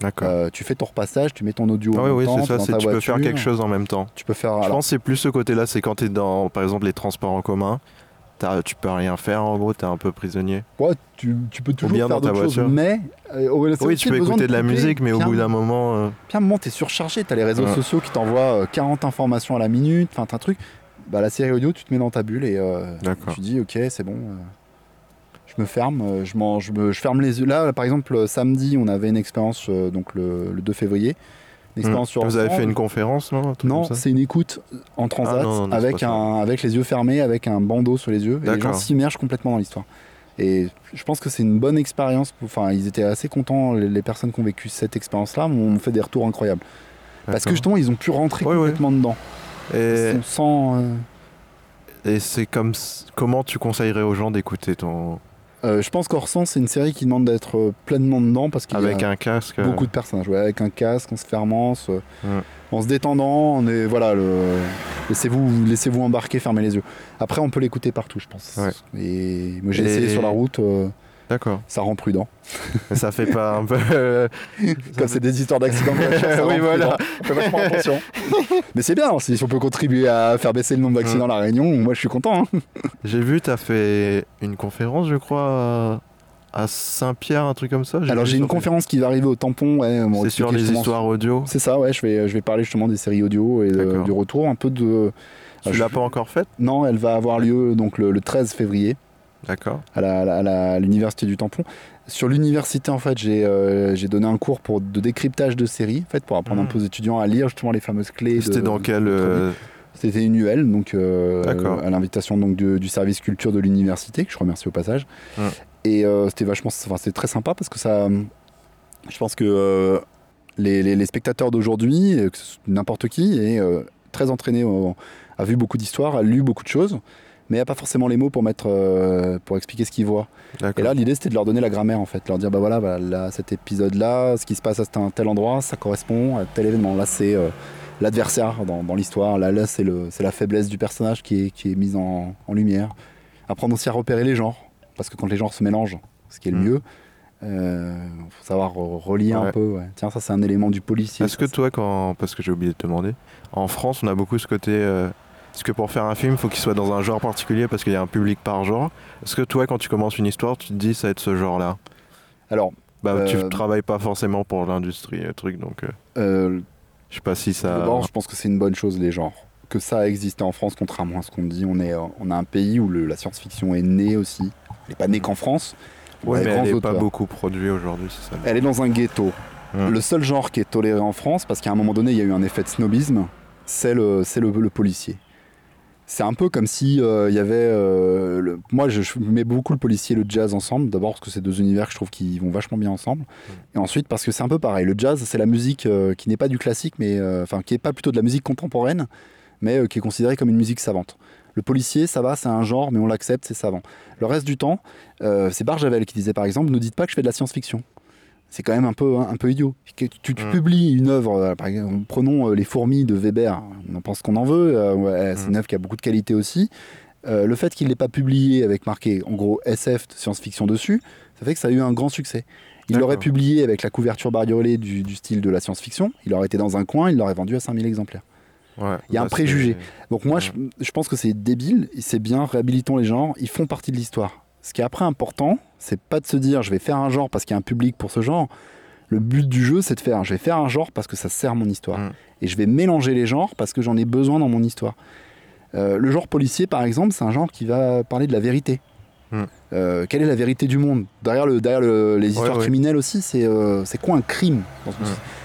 D'accord. Euh, tu fais ton repassage, tu mets ton audio Ah en oui, oui, temps, c'est ça. Tu peux faire quelque chose en même temps. Tu peux faire. Je alors, pense que c'est plus ce côté-là. C'est quand tu es dans, par exemple, les transports en commun. Tu peux rien faire en gros. Tu es un peu prisonnier. ouais, tu, tu peux toujours bien faire dans ta choses, voiture. mais euh, Oui, aussi tu peux écouter de la musique, mais au bout un- d'un moment. euh, Puis à un moment, t'es surchargé, t'as les réseaux Ouais. sociaux qui t'envoient euh, 40 informations à la minute, enfin t'as un truc. Bah, la série audio, tu te mets dans ta bulle et euh, tu dis, ok, c'est bon. euh, je me ferme, euh, je, je, me, je ferme les yeux. Là, par exemple, euh, samedi, on avait une expérience, euh, donc le, le 2 février. Expérience sur Vous avez fait une conférence, non un Non, c'est une écoute en transat Ah, non, non, non, c'est avec, un, les yeux fermés, avec un bandeau sur les yeux. Et les gens s'immergent complètement dans l'histoire. Et je pense que c'est une bonne expérience. Enfin, ils étaient assez contents, les, les personnes qui ont vécu cette expérience-là, m'ont fait des retours incroyables. Parce que justement, ils ont pu rentrer Ouais, ouais. complètement dedans. Et, sent. euh, et c'est comme comment tu conseillerais aux gens d'écouter ton euh, je pense qu'Orsan, c'est une série qui demande d'être euh, pleinement dedans parce qu'il y a un casque. euh, beaucoup de personnages. Ouais, avec un casque, en se fermant, se- Ouais. en se détendant. On est, voilà, le... laissez-vous laissez -vous embarquer, fermez les yeux. Après, on peut l'écouter partout, je pense. Ouais. Et moi, j'ai Et- essayé sur la route, euh, D'accord. ça rend prudent. Ça fait pas un peu. (laughs) euh, Comme c'est des histoires d'accidents de voiture, ça (laughs) Oui, rend voilà. fait vachement attention. Mais c'est bien, si on peut contribuer à faire baisser le nombre d'accidents à La Réunion, moi je suis content. hein. J'ai vu, t'as fait une conférence, je crois, à Saint-Pierre, un truc comme ça. Alors j'ai une conférence qui va arriver au tampon. Ouais, C'est sur les histoires audio. C'est ça, ouais, je vais, je vais parler justement des séries audio et du retour, un peu de. Tu je- l'as pas encore faite? Non, elle va avoir lieu donc le, le 13 février D'accord. à l'université du tampon. Sur l'université, en fait, j'ai euh, j'ai donné un cours pour, de décryptage de séries, en fait, pour apprendre un peu aux étudiants à lire justement les fameuses clés. C'était dans quel. euh, C'était une UL, donc euh, à l'invitation donc du, du service culture de l'université, que je remercie au passage. Et c'était vachement, enfin c'était très sympa parce que ça, je pense que les, les- les spectateurs d'aujourd'hui, n'importe qui, est très entraîné, a vu beaucoup d'histoires, a lu beaucoup de choses, mais n'a pas forcément les mots pour mettre, euh, pour expliquer ce qu'il voit. Et là, l'idée c'était de leur donner la grammaire en fait, leur dire bah voilà, bah, là, cet épisode-là, ce qui se passe à un tel endroit, ça correspond à tel événement. Là, c'est euh, l'adversaire dans, dans l'histoire. Là, là c'est le, c'est la faiblesse du personnage qui est, qui est mise en, en lumière. Apprendre aussi à repérer les genres, parce que quand les genres se mélangent, ce qui est le Mm. mieux, il faut savoir re- relier un peu. ouais. Tiens, ça c'est un élément du policier. Est-ce que toi, quand. Parce que j'ai oublié de te demander. En France, on a beaucoup ce côté. euh, Est-ce que pour faire un film, il faut qu'il soit dans un genre particulier parce qu'il y a un public par genre? Est-ce que toi, quand tu commences une histoire, tu te dis ça va être ce genre-là? Alors, Bah, Euh, tu travailles pas forcément pour l'industrie, le truc, donc euh, euh, je sais pas si ça. d'abord, je pense que c'est une bonne chose les genres. que ça a existé en France, contrairement à ce qu'on dit. On, est, euh, on a un pays où le- la science-fiction est née aussi. Elle n'est pas née qu'en France. Ouais, mais elle est pas beaucoup produite aujourd'hui, c'est ça. Elle est dans un ghetto. Hmm. Le seul genre qui est toléré en France, parce qu'à un moment donné, il y a eu un effet de snobisme, c'est le, c'est le, le policier. C'est un peu comme si euh, il y avait. euh, le- moi, je, je mets beaucoup le policier et le jazz ensemble. D'abord parce que c'est deux univers que je trouve qui vont vachement bien ensemble. Et ensuite parce que c'est un peu pareil. Le jazz, c'est la musique euh, qui n'est pas du classique, mais euh, enfin qui est pas plutôt de la musique contemporaine, mais euh, qui est considérée comme une musique savante. Le policier, ça va, c'est un genre, mais on l'accepte, c'est savant. Le reste du temps, euh, c'est Barjavel qui disait par exemple, ne dites pas que je fais de la science-fiction. C'est quand même un peu, un peu idiot. Tu, tu Mm. publies une œuvre, euh, par exemple, prenons euh, Les fourmis de Weber, on en pense qu'on en veut, euh, ouais, c'est Mm. une œuvre qui a beaucoup de qualité aussi. Euh, le fait qu'il ne l'ait pas publié avec marqué en gros SF de science-fiction dessus, ça fait que ça a eu un grand succès. Il l'aurait publié avec la couverture bariolée du, du style de la science-fiction, il aurait été dans un coin, il l'aurait vendu à 5000 exemplaires. Ouais, Il y a un bah, préjugé. Donc moi, Ouais. je, je pense que c'est débile, c'est bien, réhabilitons les genres, ils font partie de l'histoire. Ce qui est après important, c'est pas de se dire je vais faire un genre parce qu'il y a un public pour ce genre. Le but du jeu, c'est de faire je vais faire un genre parce que ça sert mon histoire. Mm. Et je vais mélanger les genres parce que j'en ai besoin dans mon histoire. Euh, le genre policier, par exemple, c'est un genre qui va parler de la vérité. Mm. Euh, quelle est la vérité du monde? Derrière, le, derrière le- les histoires ouais. criminelles aussi, c'est euh, c'est quoi un crime Mm.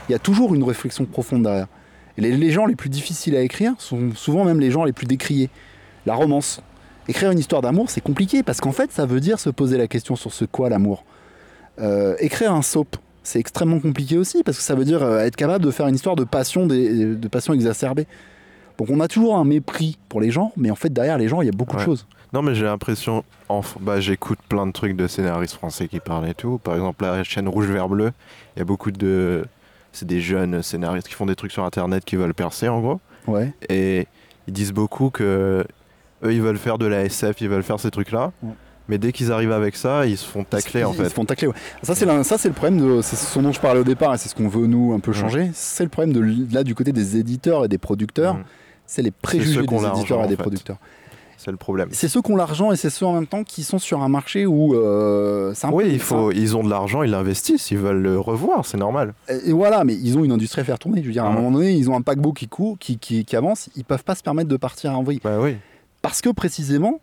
Il y a toujours une réflexion profonde derrière. Et les, les gens les plus difficiles à écrire sont souvent même les gens les plus décriés. La romance. Écrire une histoire d'amour, c'est compliqué parce qu'en fait, ça veut dire se poser la question sur ce quoi l'amour. Euh, écrire un soap, c'est extrêmement compliqué aussi parce que ça veut dire euh, être capable de faire une histoire de passion, des- de passion exacerbée. Donc on a toujours un mépris pour les gens, mais en fait derrière les gens, il y a beaucoup de choses. Non, mais j'ai l'impression. Bah, j'écoute plein de trucs de scénaristes français qui parlent et tout. Par exemple, la chaîne Rouge Vert Bleu, il y a beaucoup de. C'est des jeunes scénaristes qui font des trucs sur internet qui veulent percer en gros. Ouais. Et ils disent beaucoup que eux ils veulent faire de la SF, ils veulent faire ces trucs-là. Ouais. Mais dès qu'ils arrivent avec ça, ils se font tacler Ils- en ils fait. se font tacler, ouais. Ça, c'est la- ça, c'est le problème de. C'est ce dont je parlais au départ et c'est ce qu'on veut, nous, un peu Mm. changer. C'est le problème de là, du côté des éditeurs et des producteurs. Mm. C'est les préjugés des éditeurs et des fait. producteurs. C'est le problème. C'est ceux qui ont l'argent et c'est ceux en même temps qui sont sur un marché où euh, un Oui, peu- il faut, ils ont de l'argent, ils l'investissent, ils veulent le revoir, c'est normal. Et voilà, mais ils ont une industrie à faire tourner. Je veux dire, à un moment donné, ils ont un paquebot qui court, qui, qui, qui avance. Ils peuvent pas se permettre de partir en vrille. Bah oui. Parce que précisément,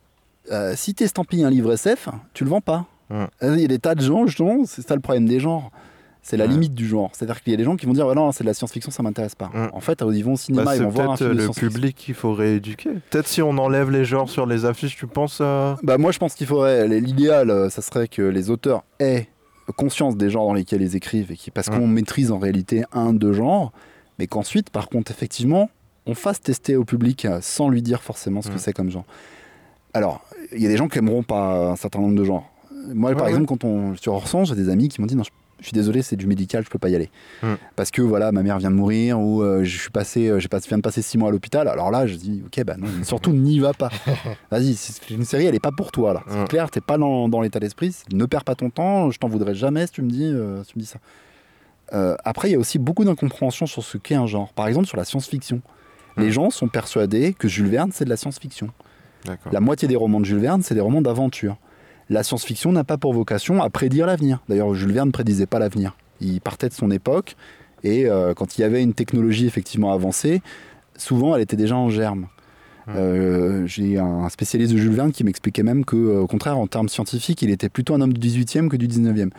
euh, si tu estampilles un livre SF, tu le vends pas. Ouais. Euh, Il y a des tas de gens, justement, c'est ça le problème des genres. C'est la Ouais. limite du genre. C'est-à-dire qu'il y a des gens qui vont dire non, c'est de la science-fiction, ça m'intéresse pas. Mm. En fait, ils vont au cinéma, Bah, ils vont voir un peut-être film de le public qu'il faut rééduquer. Peut-être si on enlève les genres sur les affiches, tu penses à... Bah, moi, je pense qu'il faudrait. L'idéal, euh, ça serait que les auteurs aient conscience des genres dans lesquels ils écrivent, et qui, parce Mm. qu'on maîtrise en réalité un, deux genres, mais qu'ensuite, par contre, effectivement, on fasse tester au public sans lui dire forcément ce que Mm. c'est comme genre. Alors, il y a des gens qui aimeront pas un certain nombre de genres. Moi, Ouais, par ouais. exemple, quand on sur Orson, j'ai des amis qui m'ont dit non, je, je suis désolé, c'est du médical, je peux pas y aller. Mm. Parce que voilà, ma mère vient de mourir ou euh, je suis passé, euh, j'ai pas, viens de passer six mois à l'hôpital. Alors là, je dis ok, bah non, surtout n'y va pas. (laughs) Vas-y, une série, elle est pas pour toi là. C'est Mm. clair, t'es pas dans, dans l'état d'esprit. Ne perds pas ton temps. Je t'en voudrais jamais si tu me dis, euh, si tu me dis ça. Euh, après, il y a aussi beaucoup d'incompréhension sur ce qu'est un genre. Par exemple, sur la science-fiction. Les Mm. gens sont persuadés que Jules Verne, c'est de la science-fiction. La moitié des romans de Jules Verne, c'est des romans d'aventure. La science-fiction n'a pas pour vocation à prédire l'avenir. D'ailleurs, Jules Verne ne prédisait pas l'avenir. Il partait de son époque et euh, quand il y avait une technologie effectivement avancée, souvent elle était déjà en germe. Hmm. Euh, J'ai un spécialiste de Jules Verne qui m'expliquait même que, euh, au contraire, en termes scientifiques, il était plutôt un homme du 18e que du 19e.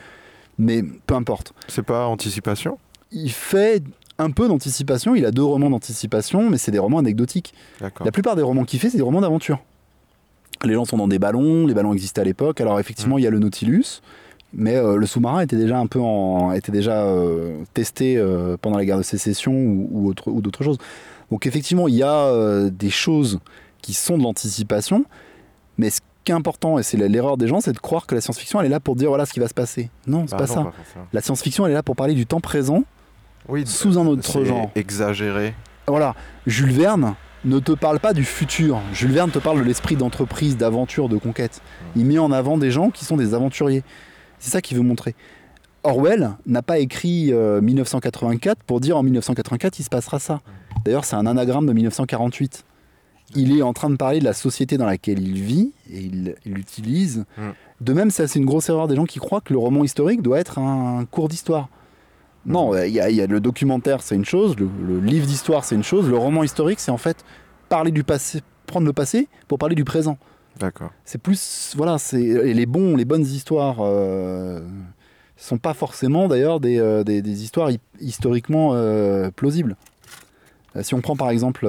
Mais peu importe. C'est pas anticipation? Il fait un peu d'anticipation, il a deux romans d'anticipation, mais c'est des romans anecdotiques. La plupart des romans qu'il fait, c'est des romans d'aventure. Les gens sont dans des ballons, les ballons existaient à l'époque. Alors effectivement, il y a le Nautilus, mais euh, le sous-marin était déjà un peu en, était déjà euh, testé euh, pendant la guerre de sécession ou, ou autre- ou d'autres choses. Donc effectivement, il y a des choses qui sont de l'anticipation, mais ce qui est important, et c'est l'erreur des gens, c'est de croire que la science-fiction, elle est là pour dire voilà ce qui va se passer. Non, c'est Bah pas non, ça. La science-fiction, elle est là pour parler du temps présent Oui, sous un autre genre. Exagéré. Voilà, Jules Verne ne te parle pas du futur. Jules Verne te parle de l'esprit d'entreprise, d'aventure, de conquête. Il met en avant des gens qui sont des aventuriers. C'est ça qu'il veut montrer. Orwell n'a pas écrit euh, 1984 pour dire en 1984 il se passera ça. D'ailleurs, c'est un anagramme de 1948. Il est en train de parler de la société dans laquelle il vit et il il l'utilise. Mm. De même, c'est une grosse erreur des gens qui croient que le roman historique doit être un cours d'histoire. Non, il y, a- il y a le documentaire, c'est une chose, le, le livre d'histoire, c'est une chose, le roman historique, c'est en fait parler du passé, prendre le passé pour parler du présent. D'accord. C'est plus, voilà, c'est les bons, les bonnes histoires euh, sont pas forcément d'ailleurs des, euh, des, des histoires hi- historiquement euh, plausibles. Euh, Si on prend par exemple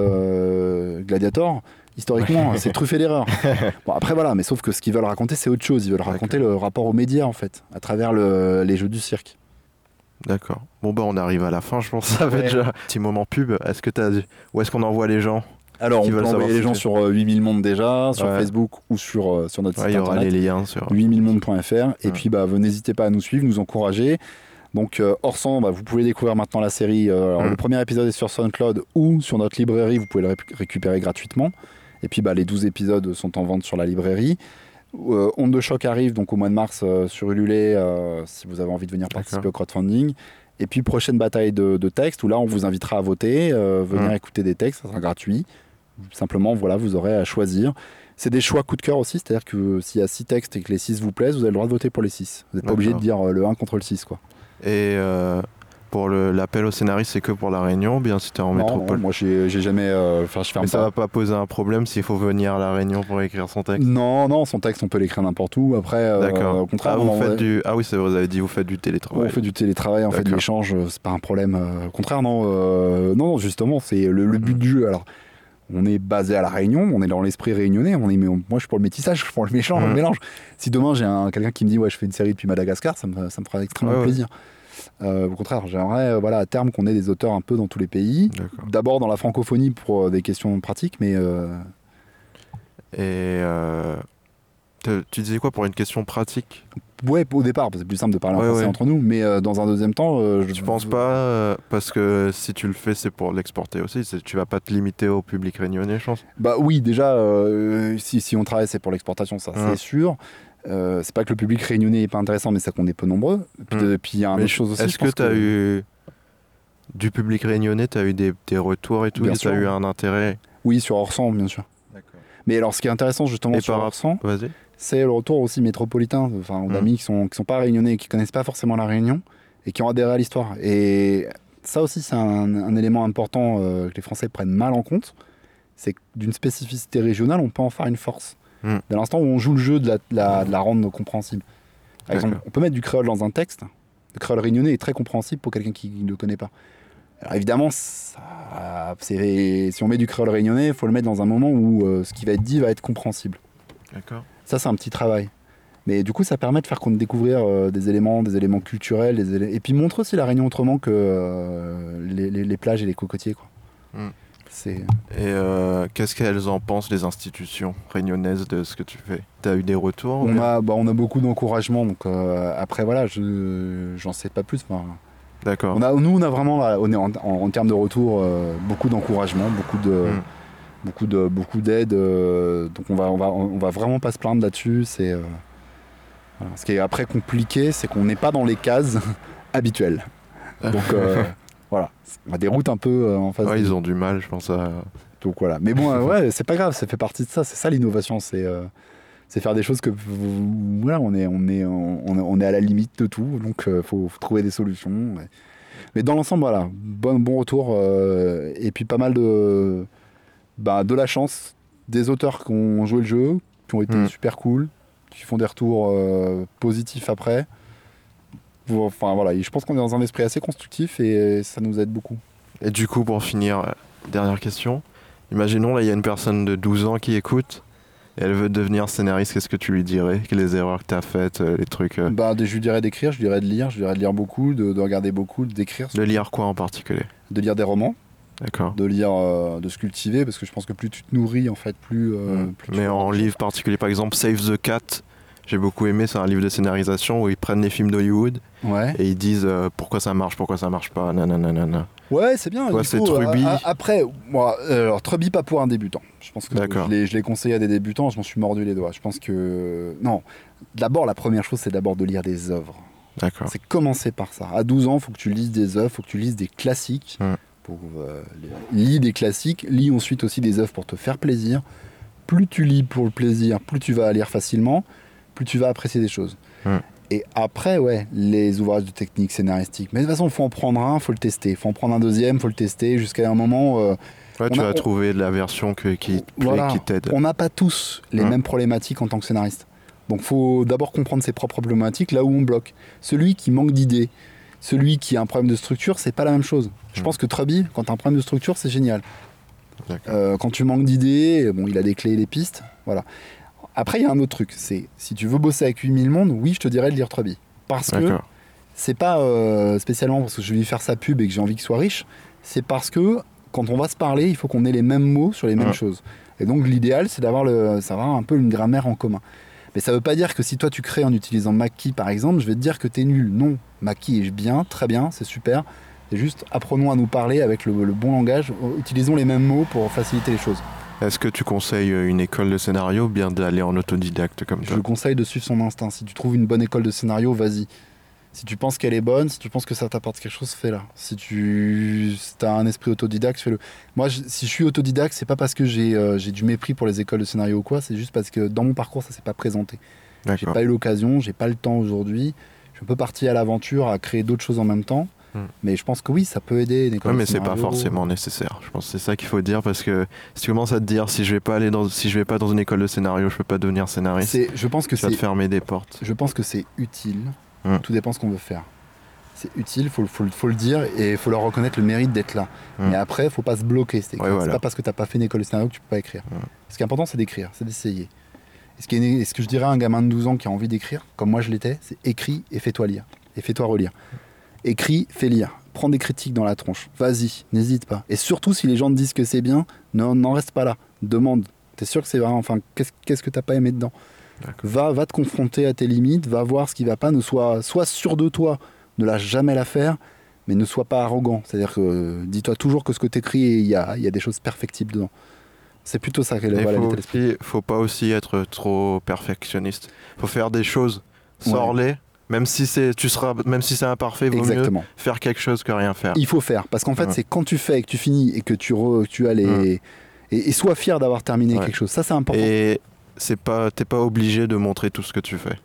Gladiator, historiquement, c'est truffé d'erreurs. (laughs) Bon après voilà, mais sauf que ce qu'ils veulent raconter, c'est autre chose. Ils veulent raconter le rapport aux médias en fait, à travers le- les jeux du cirque. D'accord. Bon bah on arrive à la fin, je pense. (laughs) Ça Ouais. déjà petit moment pub. Est-ce que t'as où est-ce qu'on envoie les gens Alors on peut envoyer les gens sur euh, 8000 mondes déjà, sur Ouais. Facebook ou sur, euh, sur notre Ouais, Il site y aura internet. les liens sur. 8000mondes.fr et puis bah, n'hésitez pas à nous suivre, nous encourager. Donc euh, Orsan, bah, vous pouvez découvrir maintenant la série. euh, alors, Mm. Le premier épisode est sur SoundCloud ou sur notre librairie, vous pouvez le ré- récupérer gratuitement. Et puis bah, les 12 épisodes sont en vente sur la librairie. Euh, Onde de choc arrive donc au mois de mars euh, sur Ulule euh, si vous avez envie de venir participer au crowdfunding. Et puis prochaine bataille de, de textes où là on vous invitera à voter, euh, venir Mm. écouter des textes, ça sera gratuit. Simplement voilà, vous aurez à choisir. C'est des choix coup de cœur aussi, c'est-à-dire que s'il y a 6 textes et que les 6 vous plaisent, vous avez le droit de voter pour les 6. Vous n'êtes pas obligé de dire le 1 contre le 6 quoi. Et pour l'appel au scénariste, c'est que pour la Réunion, bien si t'es en Non, métropole. non, moi j'ai jamais euh, enfin je ferme Mais ça pas. va pas poser un problème s'il faut venir à la Réunion pour écrire son texte? Non, non, son texte on peut l'écrire n'importe où. Après, euh, D'accord. au contraire, ah, vous on- faites du... ah oui, vous avez dit vous faites du télétravail. On fait du télétravail, on fait de l'échange, euh, c'est pas un problème. euh, Au contraire, non, euh, non, justement, c'est le, le but Mhm. du jeu. Alors, on est basé à la Réunion, on est dans l'esprit réunionnais. On est, mais on- moi, je suis pour le métissage, je suis pour le méchant, le Mhm. mélange. Si demain j'ai un- quelqu'un qui me dit ouais, je fais une série depuis Madagascar, ça me, ça me fera extrêmement Ouais, ouais. Euh, au contraire, j'aimerais, euh, voilà, à terme, qu'on ait des auteurs un peu dans tous les pays. D'abord dans la francophonie pour euh, des questions pratiques, mais Et tu disais quoi pour une question pratique? Ouais, au départ, c'est plus simple de parler en Ouais, français ouais. entre nous. Mais dans un deuxième temps, je Tu penses pas parce que si tu le fais, c'est pour l'exporter aussi. Tu vas pas te limiter au public réunionnais, je pense? Bah oui, déjà, si, si on travaille, c'est pour l'exportation, ça Ouais. c'est sûr. Euh, c'est pas que le public réunionnais est pas intéressant, mais c'est qu'on est peu nombreux. Puis, Mm. puis il y a Mais autre chose aussi. Est-ce que tu as eu du public réunionnais, tu as eu des, des retours et tout, tu as eu un intérêt Oui, sur Orsan, bien sûr. Mais alors, ce qui est intéressant justement Et sur par- Orsan, c'est le retour aussi métropolitain, enfin, Mm. d'amis qui sont, qui sont pas réunionnais, qui connaissent pas forcément la Réunion et qui ont adhéré à l'histoire. Et ça aussi, c'est un, un élément important euh, que les Français prennent mal en compte. C'est que d'une spécificité régionale, on peut en faire une force. Mm. Dès l'instant où on joue le jeu de la, de la- de la rendre compréhensible. Par exemple, on peut mettre du créole dans un texte. Le créole réunionnais est très compréhensible pour quelqu'un qui ne le connaît pas. Alors évidemment, ça- si on met du créole réunionnais, il faut le mettre dans un moment où euh, ce qui va être dit va être compréhensible. D'accord. Ça, c'est un petit travail. Mais du coup, ça permet de faire qu'on découvrir euh, des éléments, des éléments culturels, des élé- et puis montre aussi la Réunion autrement que euh, les, les- les plages et les cocotiers. Quoi. Mm. C'est Et euh, qu'est-ce qu'elles en pensent, les institutions réunionnaises, de ce que tu fais? Tu as eu des retours ou on a, bah, on a beaucoup d'encouragement. Donc euh, après, voilà, je j'en sais pas plus. D'accord. on a, nous, on a vraiment, on est en, en- en termes de retour, euh, beaucoup d'encouragement, beaucoup de, Mm. beaucoup de, beaucoup d'aide. euh, donc on va, on va, on va vraiment pas se plaindre là-dessus. C'est euh, voilà. ce qui est après compliqué, c'est qu'on n'est pas dans les cases (laughs) habituelles. Donc euh, (laughs) voilà, on a des routes un peu euh, en face. Ouais, de- ils ont du mal, je pense. À... Donc voilà. Mais bon, euh, ouais, (laughs) c'est pas grave, ça fait partie de ça. C'est ça l'innovation, c'est euh, c'est faire des choses que voilà, on est on est on, est à la limite de tout, donc faut, faut trouver des solutions. ouais. Mais dans l'ensemble, voilà, bon bon retour euh, et puis pas mal de bah, de la chance des auteurs qui ont joué le jeu, qui ont été Mm. super cool, qui font des retours euh, positifs après. Enfin voilà, je pense qu'on est dans un esprit assez constructif et ça nous aide beaucoup. Et du coup, pour finir, euh, dernière question. Imaginons, là, il y a une personne de 12 ans qui écoute et elle veut devenir scénariste. Qu'est-ce que tu lui dirais? Les erreurs que tu as faites, euh, les trucs. euh, Bah, je lui dirais d'écrire, je lui dirais de lire, je lui dirais de lire beaucoup, de, de regarder beaucoup, d'écrire, De lire quoi en particulier? De lire des romans, D'accord. de lire, euh, de se cultiver, parce que je pense que plus tu te nourris, en fait, plus. euh, Mm. plus Mais en livre particulier, par exemple, Save the Cat, j'ai beaucoup aimé. C'est un livre de scénarisation où ils prennent les films d'Hollywood Ouais. et ils disent euh, pourquoi ça marche, pourquoi ça marche pas, nanana. Ouais, c'est bien. Toi, c'est Truby. euh, a- après, moi, euh, alors Truby pas pour un débutant. Je pense que je l'ai- conseillé à des débutants, je m'en suis mordu les doigts. Je pense que non. D'abord, la première chose, c'est d'abord de lire des œuvres. D'accord. C'est commencer par ça. À 12 ans, faut que tu lises des œuvres, faut que tu lises des classiques. Mm. Pour, euh, lis des classiques, lis ensuite aussi des œuvres pour te faire plaisir. Plus tu lis pour le plaisir, plus tu vas lire facilement, plus tu vas apprécier des choses. Mm. Et après, ouais, les ouvrages de technique scénaristique. Mais de toute façon, faut en prendre un, faut le tester. Faut en prendre un deuxième, faut le tester, jusqu'à un moment. euh, Ouais, tu a- vas on- trouver la version que- qui te plaît, Voilà. qui t'aide. On n'a pas tous les Ouais. mêmes problématiques en tant que scénariste. Donc faut d'abord comprendre ses propres problématiques, là où on bloque. Celui qui manque d'idées, celui qui a un problème de structure, c'est pas la même chose. Je Mm. pense que Truby, quand tu as un problème de structure, c'est génial. Euh, quand tu manques d'idées, bon, il a des clés et des pistes. Voilà. Après, il y a un autre truc. C'est si tu veux bosser avec 8000 mondes, oui, je te dirais de lire Truby. Parce que c'est pas euh, spécialement parce que je vais lui faire sa pub et que j'ai envie qu'il soit riche, c'est parce que quand on va se parler, il faut qu'on ait les mêmes mots sur les mêmes Ouais. choses. Et donc l'idéal, c'est d'avoir le, ça va un peu une grammaire en commun. Mais ça veut pas dire que si toi tu crées en utilisant Mackie par exemple, je vais te dire que t'es nul. Non, Mackie est bien, très bien, c'est super. C'est juste apprenons à nous parler avec le, le bon langage, utilisons les mêmes mots pour faciliter les choses. Est-ce que tu conseilles euh, une école de scénario ou bien d'aller en autodidacte comme Je toi? le conseille de suivre son instinct. Si tu trouves une bonne école de scénario, vas-y. Si tu penses qu'elle est bonne, si tu penses que ça t'apporte quelque chose, fais-la. Si tu as un esprit autodidacte, fais-le. Moi, je- si je suis autodidacte, c'est pas parce que j'ai euh, j'ai du mépris pour les écoles de scénario ou quoi, c'est juste parce que dans mon parcours, ça s'est pas présenté. J'ai pas eu l'occasion, j'ai pas le temps aujourd'hui. Je suis un peu parti à l'aventure, à créer d'autres choses en même temps. Hmm. Mais je pense que oui, ça peut aider une école Ouais, mais c'est pas forcément nécessaire. Je pense que c'est ça qu'il faut dire parce que si tu commences à te dire si je vais pas aller dans si je vais pas dans une école de scénario, je peux pas devenir scénariste. Je pense que Ça te fermer des portes. je pense que c'est utile. Mm. Tout dépend ce qu'on veut faire. C'est utile, faut, le- faut, le- faut le dire et il faut leur reconnaître le mérite d'être là. Mm. Mais après, faut pas se bloquer. C'est Ouais, voilà. pas parce que t'as pas fait une école de scénario que tu peux pas écrire. Mm. Ce qui est important, c'est d'écrire, c'est d'essayer. Et ce, qui est- et ce que je dirais à un gamin de 12 ans qui a envie d'écrire, comme moi je l'étais, c'est écris et fais-toi lire. Et fais-toi relire. Écris, fais lire. Prends des critiques dans la tronche. Vas-y, n'hésite pas. Et surtout, si les gens te disent que c'est bien, n'en reste pas là. Demande. T'es sûr que c'est vrai Enfin, qu'est-ce que t'as pas aimé dedans va, va te confronter à tes limites, va voir ce qui va pas, ne sois, sois sûr de toi, ne lâche jamais l'affaire, mais ne sois pas arrogant. C'est-à-dire que euh, dis-toi toujours que ce que tu écris, il y a, il y a des choses perfectibles dedans. C'est plutôt ça que Il voilà, faut, faut pas aussi être trop perfectionniste. Faut faire des choses, sors-les. Même si c'est tu seras même si c'est imparfait, vaut mieux Exactement. faire quelque chose que rien faire. Il faut faire. Parce qu'en fait, Ouais. c'est quand tu fais et que tu finis et que tu, re- tu as les. Ouais. Et, et sois fier d'avoir terminé Ouais. quelque chose. Ça, c'est important. Et c'est pas t'es pas obligé de montrer tout ce que tu fais.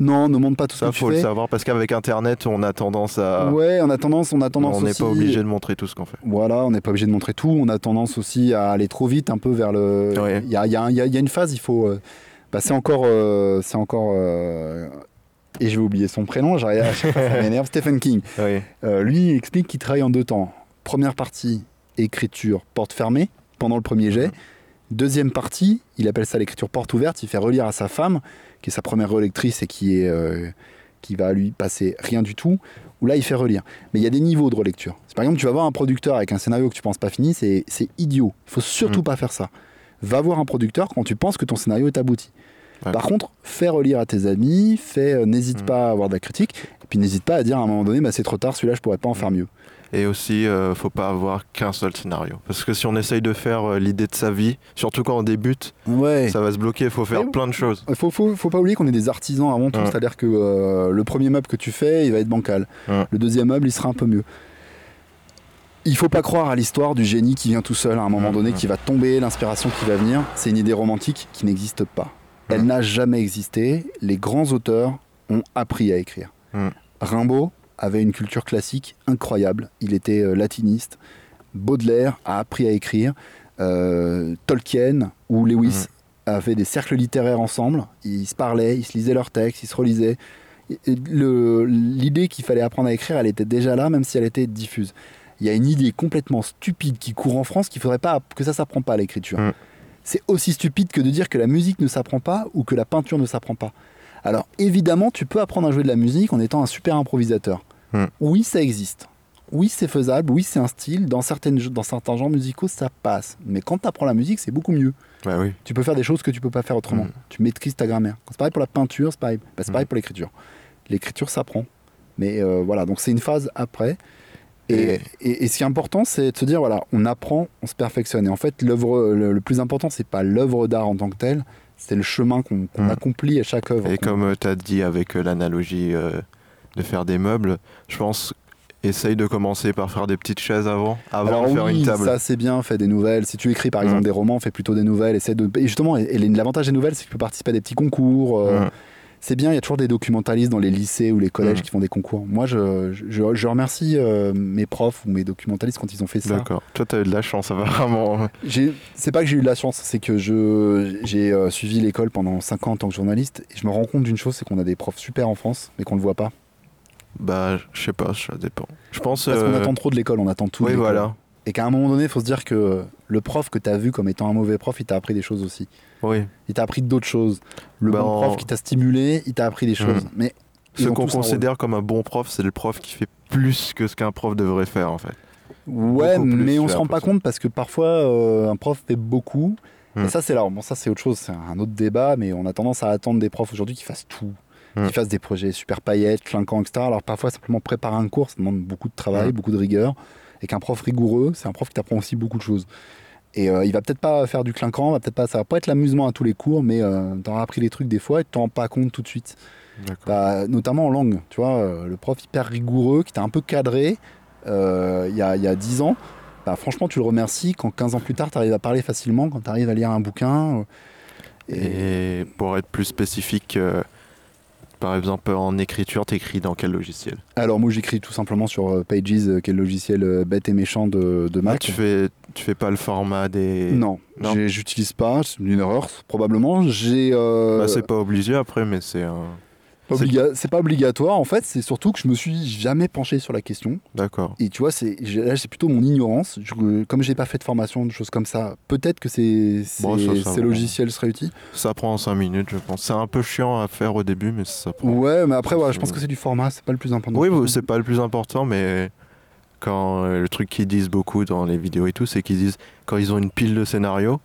Non, ne montre pas tout ce Ça tu faut le fais. savoir parce qu'avec internet, on a tendance à Ouais, on a tendance, on a tendance on n'est aussi- pas obligé de montrer tout ce qu'on fait. Voilà, on n'est pas obligé de montrer tout. On a tendance aussi à aller trop vite, un peu vers le. Il Ouais. y, a, y a y a- y a une phase, il faut. euh, bah, c'est encore. euh, c'est encore. euh, et je vais oublier son prénom, j'arrive à chaque fois, ça m'énerve. (laughs) Stephen King. Oui. Euh, lui, il explique qu'il travaille en deux temps. Première partie, écriture porte fermée, pendant le premier jet. Deuxième partie, il appelle ça l'écriture porte ouverte. Il fait relire à sa femme, qui est sa première relectrice et qui, est, euh, qui va lui passer rien du tout. Où là, il fait relire. Mais il y a des niveaux de relecture. Par exemple, tu vas voir un producteur avec un scénario que tu penses pas fini, c'est idiot. Il faut surtout Mm. pas faire ça. Va voir un producteur quand tu penses que ton scénario est abouti. Ouais. Par contre, fais relire à tes amis, fais, euh, n'hésite Mm. pas à avoir de la critique, et puis n'hésite pas à dire à un moment donné, bah, c'est trop tard, celui-là, je pourrais pas en faire mieux. Et aussi, euh, faut pas avoir qu'un seul scénario. Parce que si on essaye de faire euh, l'idée de sa vie, surtout quand on débute, Ouais. ça va se bloquer. Il faut faire plein de choses. Il faut, faut, faut pas oublier qu'on est des artisans avant tout, Ouais. c'est-à-dire que euh, le premier meuble que tu fais, il va être bancal. Ouais. Le deuxième meuble, il sera un peu mieux. Il faut pas croire à l'histoire du génie qui vient tout seul à un moment donné, qui va tomber, l'inspiration qui va venir. C'est une idée romantique qui n'existe pas. Elle n'a jamais existé. Les grands auteurs ont appris à écrire. Ouais. Rimbaud avait une culture classique incroyable. Il était euh, latiniste. Baudelaire a appris à écrire. Euh, Tolkien ou Lewis avaient des cercles littéraires ensemble. Ils se parlaient, ils se lisaient leurs textes, ils se relisaient. L'idée qu'il fallait apprendre à écrire, elle était déjà là, même si elle était diffuse. Il y a une idée complètement stupide qui court en France qu'il faudrait pas que ça s'apprend pas à l'écriture. C'est aussi stupide que de dire que la musique ne s'apprend pas ou que la peinture ne s'apprend pas. Alors évidemment, tu peux apprendre à jouer de la musique en étant un super improvisateur. Mm. Oui, ça existe. Oui, c'est faisable. Oui, c'est un style. Dans, certaines, dans certains genres musicaux, ça passe. Mais quand tu apprends la musique, c'est beaucoup mieux. Bah oui. Tu peux faire des choses que tu peux pas faire autrement. Mm. Tu maîtrises ta grammaire. C'est pareil pour la peinture, c'est pareil, bah, c'est Mm. pareil pour l'écriture. L'écriture s'apprend. Mais euh, voilà, donc c'est une phase après. Et, Et- et- et ce qui est important, c'est de se dire voilà, on apprend, on se perfectionne. Et en fait, l'œuvre, le, le plus important, c'est pas l'œuvre d'art en tant que telle, c'est le chemin qu'on Mm. accomplit à chaque œuvre. Et comme tu as dit avec euh, l'analogie euh, de faire des meubles, je pense essaye de commencer par faire des petites chaises avant, avant Alors de faire oui, une table. ça c'est bien, fais des nouvelles. Si tu écris par exemple Mm. des romans, fais plutôt des nouvelles. Essaie de... Et justement, et- et l'avantage des nouvelles, c'est que tu peux participer à des petits concours. euh, Mm. C'est bien, il y a toujours des documentalistes dans les lycées ou les collèges Mhm. qui font des concours. Moi, je, je, je remercie euh, mes profs ou mes documentalistes quand ils ont fait ça. D'accord. Toi, t'as eu de la chance, (laughs) apparemment. C'est pas que j'ai eu de la chance, c'est que je j'ai euh, suivi l'école pendant 5 ans en tant que journaliste et je me rends compte d'une chose, c'est qu'on a des profs super en France, mais qu'on le voit pas. Bah, je sais pas, ça dépend. Je pense. Parce qu'on euh, attend trop de l'école, on attend tout. Oui, voilà. Et qu'à un moment donné, il faut se dire que le prof que tu as vu comme étant un mauvais prof, il t'a appris des choses aussi. Oui. Il t'a appris d'autres choses. Le Bah, bon en- prof qui t'a stimulé, il t'a appris des choses. Mhm. Mais Ce qu'on considère comme un bon prof, c'est le prof qui fait plus que ce qu'un prof devrait faire, en fait. Ouais, Beaucoup mais on se rend pas compte parce que parfois euh, un prof fait beaucoup. Hmm. Et ça, c'est là. Bon, ça, c'est autre chose. C'est un autre débat, mais on a tendance à attendre des profs aujourd'hui qui fassent tout. Hmm. Qui fassent des projets super paillettes, clinquants, etc. Alors parfois, simplement préparer un cours, ça demande beaucoup de travail, Hmm. beaucoup de rigueur. Et qu'un prof rigoureux, c'est un prof qui t'apprend aussi beaucoup de choses. Et euh, il va peut-être pas faire du clinquant, va peut-être pas, ça va pas être l'amusement à tous les cours, mais euh, t'auras appris des trucs des fois et tu t'en rends pas compte tout de suite. Bah, notamment en langue, tu vois, euh, le prof hyper rigoureux, qui t'a un peu cadré euh, il y, a, y a 10 ans, bah, franchement, tu le remercies quand 15 ans plus tard, tu arrives à parler facilement, quand tu arrives à lire un bouquin. euh, et... Et pour être plus spécifique, par exemple, en écriture, t'écris dans quel logiciel? Alors, moi, j'écris tout simplement sur euh, Pages, euh, qui est le logiciel euh, bête et méchant de, de Ah, Mac. tu fais, tu fais pas le format des. Non, j'utilise pas, c'est une erreur, probablement. J'ai. euh, Bah, c'est pas obligé après, mais c'est un. C'est- pas obligatoire, en fait, c'est surtout que je me suis jamais penché sur la question. D'accord. Et tu vois, c'est là, c'est plutôt mon ignorance. Je, comme j'ai pas fait de formation, de choses comme ça, peut-être que ces, ces, Bon, logiciels seraient utiles. Ça prend 5 minutes, je pense. C'est un peu chiant à faire au début, mais ça prend. Ouais, mais après, voilà, je pense que c'est du format, c'est pas le plus important. Oui, oui, c'est pas le plus important, mais quand euh, le truc qu'ils disent beaucoup dans les vidéos et tout, c'est qu'ils disent quand ils ont une pile de scénarios,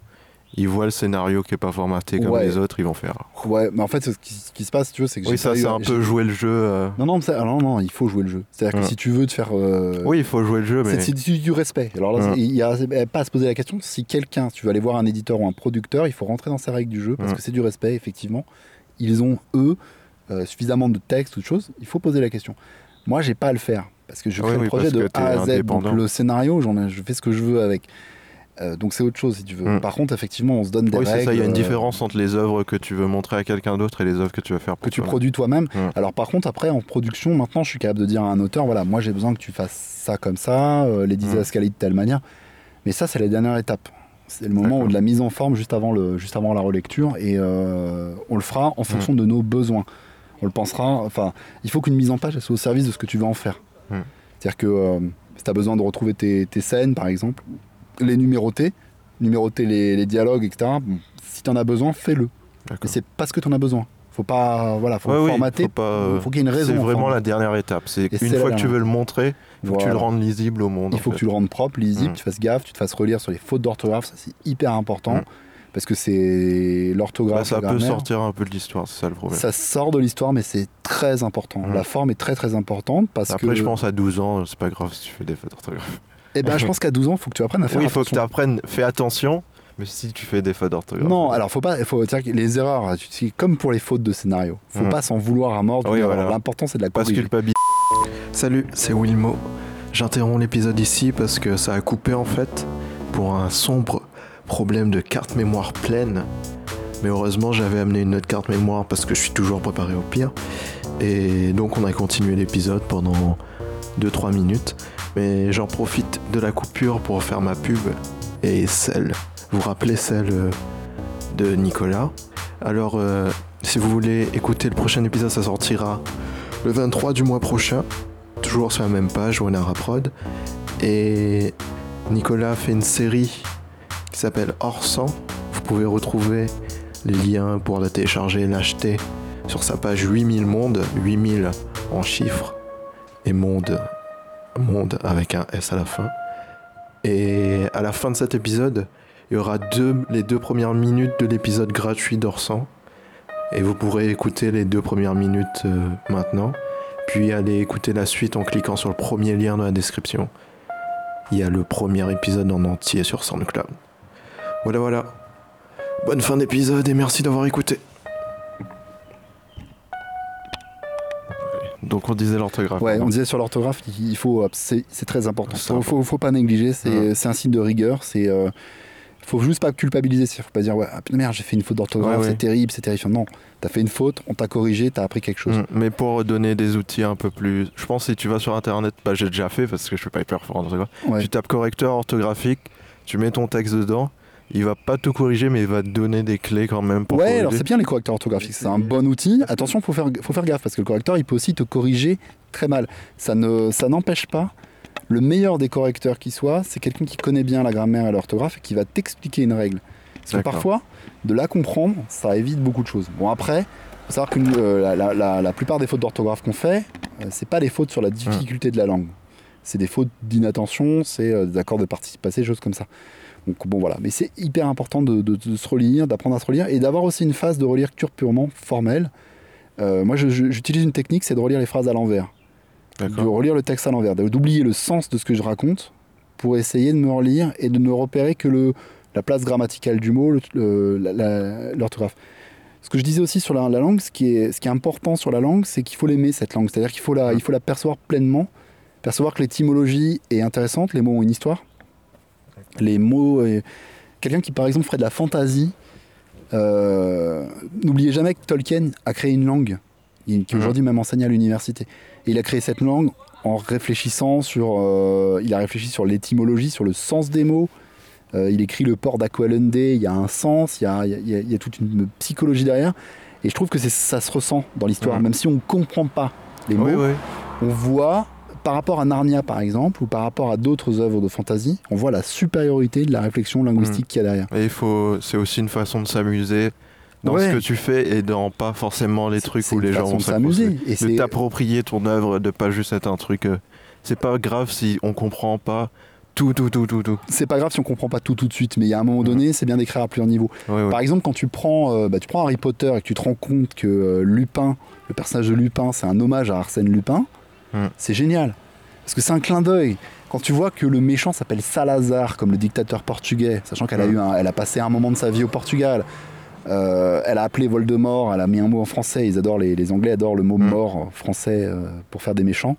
ils voient le scénario qui est pas formaté comme Ouais. les autres, ils vont faire. Ouais, mais en fait, ce qui, ce qui se passe, tu vois, c'est que Oui, ça, c'est un peu jouer le jeu. euh. Non, non, ça- alors non, il faut jouer le jeu. C'est-à-dire que si tu veux te faire. euh, Oui, il faut jouer le jeu, mais. c'est du, du respect. Alors là, Ouais. c'est- il n'y a pas à se poser la question. Si quelqu'un, si tu veux aller voir un éditeur ou un producteur, il faut rentrer dans ces règles du jeu parce que c'est du respect, effectivement. Ils ont, eux, euh, suffisamment de texte ou de choses. Il faut poser la question. Moi, j'ai pas à le faire parce que je fais oui, le projet de A à Z. Donc le scénario, j'en ai- je fais ce que je veux avec. Euh, donc c'est autre chose si tu veux. Mm. Par contre, effectivement, on se donne des Oui, règles. c'est ça, il y a une euh, différence entre les œuvres que tu veux montrer à quelqu'un d'autre et les œuvres que tu vas faire pour que tu produis toi-même. Ouais. Alors par contre, après, en production, maintenant, je suis capable de dire à un auteur, voilà, moi j'ai besoin que tu fasses ça comme ça, euh, les Ouais. didascalies de telle manière. Mais ça, c'est la dernière étape. C'est le moment où de la mise en forme juste avant, le, juste avant la relecture et euh, on le fera en fonction de nos besoins. On le pensera, enfin, il faut qu'une mise en page elle soit au service de ce que tu veux en faire. C'est-à-dire que si tu as besoin de retrouver tes, tes scènes, par exemple, les numéroter, numéroter les, les dialogues, etc., bon, si tu en as besoin, fais-le. Mais c'est parce que tu en as besoin. Faut pas, voilà, faut Ouais, oui, formater. faut pas- faut qu'il y ait une raison. C'est en vraiment la dernière étape. C'est une fois que tu veux le montrer, il faut que tu le rendes lisible au monde. Il faut que tu le rendes propre, lisible, Mm. tu fasses gaffe, tu te fasses relire sur les fautes d'orthographe, ça c'est hyper important. Mm. Parce que c'est l'orthographe. Bah, ça peut sortir un peu de l'histoire, c'est ça le problème. Ça sort de l'histoire, mais c'est très important. Mm. La forme est très très importante parce Après, que. je pense à 12 ans, c'est pas grave si tu fais des fautes d'orthographe. Eh ben, je (laughs) pense qu'à 12 ans, il faut que tu apprennes à faire Oui, il faut que tu attention. apprennes, fais attention, mais si tu fais des fautes d'orthographe. Non, alors faut pas, faut dire que les erreurs, comme pour les fautes de scénario. Faut Mm. pas s'en vouloir à mort. Oui, voilà. L'important c'est de la corriger. culpabilité. Salut, c'est Wilmo. J'interromps l'épisode ici parce que ça a coupé en fait pour un sombre problème de carte mémoire pleine. Mais heureusement, j'avais amené une autre carte mémoire parce que je suis toujours préparé au pire. Et donc, on a continué l'épisode pendant 2-3 minutes. Mais j'en profite de la coupure pour faire ma pub et celle, vous rappelez celle euh, de Nicolas. Alors, euh, si vous voulez écouter le prochain épisode, ça sortira le 23 du mois prochain toujours sur la même page, Wenara Prod. Et Nicolas fait une série qui s'appelle Hors. Vous pouvez retrouver les liens pour la télécharger et l'acheter sur sa page 8000 mondes, 8000 en chiffres, et monde, monde avec un S à la fin. Et à la fin de cet épisode, il y aura deux, les deux premières minutes de l'épisode gratuit d'Orsan. Et vous pourrez écouter les deux premières minutes euh, maintenant puis allez écouter la suite en cliquant sur le premier lien dans la description. Il y a le premier épisode en entier sur SoundCloud. Voilà, voilà. Bonne fin d'épisode et merci d'avoir écouté. Donc on disait l'orthographe. Ouais, on disait sur l'orthographe, il faut, c'est c'est très important. C'est Faut, faut, faut pas négliger. C'est Ouais. un signe de rigueur. C'est, euh, faut juste pas culpabiliser. Faut pas dire, ouais, ah, putain, merde, j'ai fait une faute d'orthographe, Ouais, c'est terrible, c'est terrifiant. Non, t'as fait une faute, on t'a corrigé, t'as appris quelque chose. Mm, Mais pour donner des outils un peu plus. Je pense que si tu vas sur internet, bah, j'ai déjà fait parce que je suis pas hyper fort en orthographe. Tu tapes correcteur orthographique, tu mets ton texte dedans, il va pas tout corriger, mais il va te donner des clés quand même pour Ouais, corriger. alors c'est bien les correcteurs orthographiques, c'est un bon outil. Attention, faut faire, faut faire gaffe parce que le correcteur, il peut aussi te corriger très mal. Ça ne, ça n'empêche pas. Le meilleur des correcteurs qui soit, c'est quelqu'un qui connaît bien la grammaire et l'orthographe et qui va t'expliquer une règle. Parce que parfois, de la comprendre, ça évite beaucoup de choses. Bon après, faut savoir que euh, la, la- la- la plupart des fautes d'orthographe qu'on fait, euh, c'est pas des fautes sur la difficulté de la langue. C'est des fautes d'inattention, c'est euh, des accords de participe passé, des choses comme ça. Donc bon voilà, mais c'est hyper important de, de- de se relire, d'apprendre à se relire et d'avoir aussi une phase de relecture purement formelle. Euh, moi j'utilise une technique, c'est de relire les phrases à l'envers, de relire le texte à l'envers, d'oublier le sens de ce que je raconte pour essayer de me relire et de ne repérer que le, la place grammaticale du mot, l'orthographe. Ce que je disais aussi sur la, la langue, ce qui, est, ce qui est important sur la langue, c'est qu'il faut l'aimer cette langue, c'est-à-dire qu'il faut la, il faut la percevoir pleinement, percevoir que l'étymologie est intéressante, les mots ont une histoire, les mots. euh, Quelqu'un qui par exemple ferait de la fantaisie, euh, n'oubliez jamais que Tolkien a créé une langue qui Mhm. aujourd'hui même enseigne à l'université. Et il a créé cette langue en réfléchissant sur, euh, il a réfléchi sur l'étymologie, sur le sens des mots. Euh, il écrit le port d'Aqualunde, il y a un sens, il y a, il y a- il y toute une psychologie derrière. Et je trouve que ça se ressent dans l'histoire, Mhm. même si on ne comprend pas les mots Oui, oui. on voit, par rapport à Narnia par exemple, ou par rapport à d'autres œuvres de fantasy, on voit la supériorité de la réflexion Mm. linguistique qu'il y a derrière. Et il faut, c'est aussi une façon de s'amuser dans Ouais. ce que tu fais et dans pas forcément les trucs où les gens vont s'amuser. De t'approprier ton œuvre, de pas juste être un truc. euh, c'est pas grave si on comprend pas tout, tout, tout, tout, tout. c'est pas grave si on comprend pas tout tout de suite, mais il y a un moment donné, c'est bien d'écrire à plusieurs niveaux. Par exemple, quand tu prends, euh, bah, tu prends Harry Potter et que tu te rends compte que euh, Lupin, le personnage de Lupin, c'est un hommage à Arsène Lupin, Mm. c'est génial. Parce que c'est un clin d'œil. Quand tu vois que le méchant s'appelle Salazar, comme le dictateur portugais, sachant qu'elle a, Mm. eu un- elle a passé un moment de sa vie au Portugal, euh, elle a appelé Voldemort, elle a mis un mot en français, ils adorent les, les Anglais adorent le mot Mm. mort français euh, pour faire des méchants.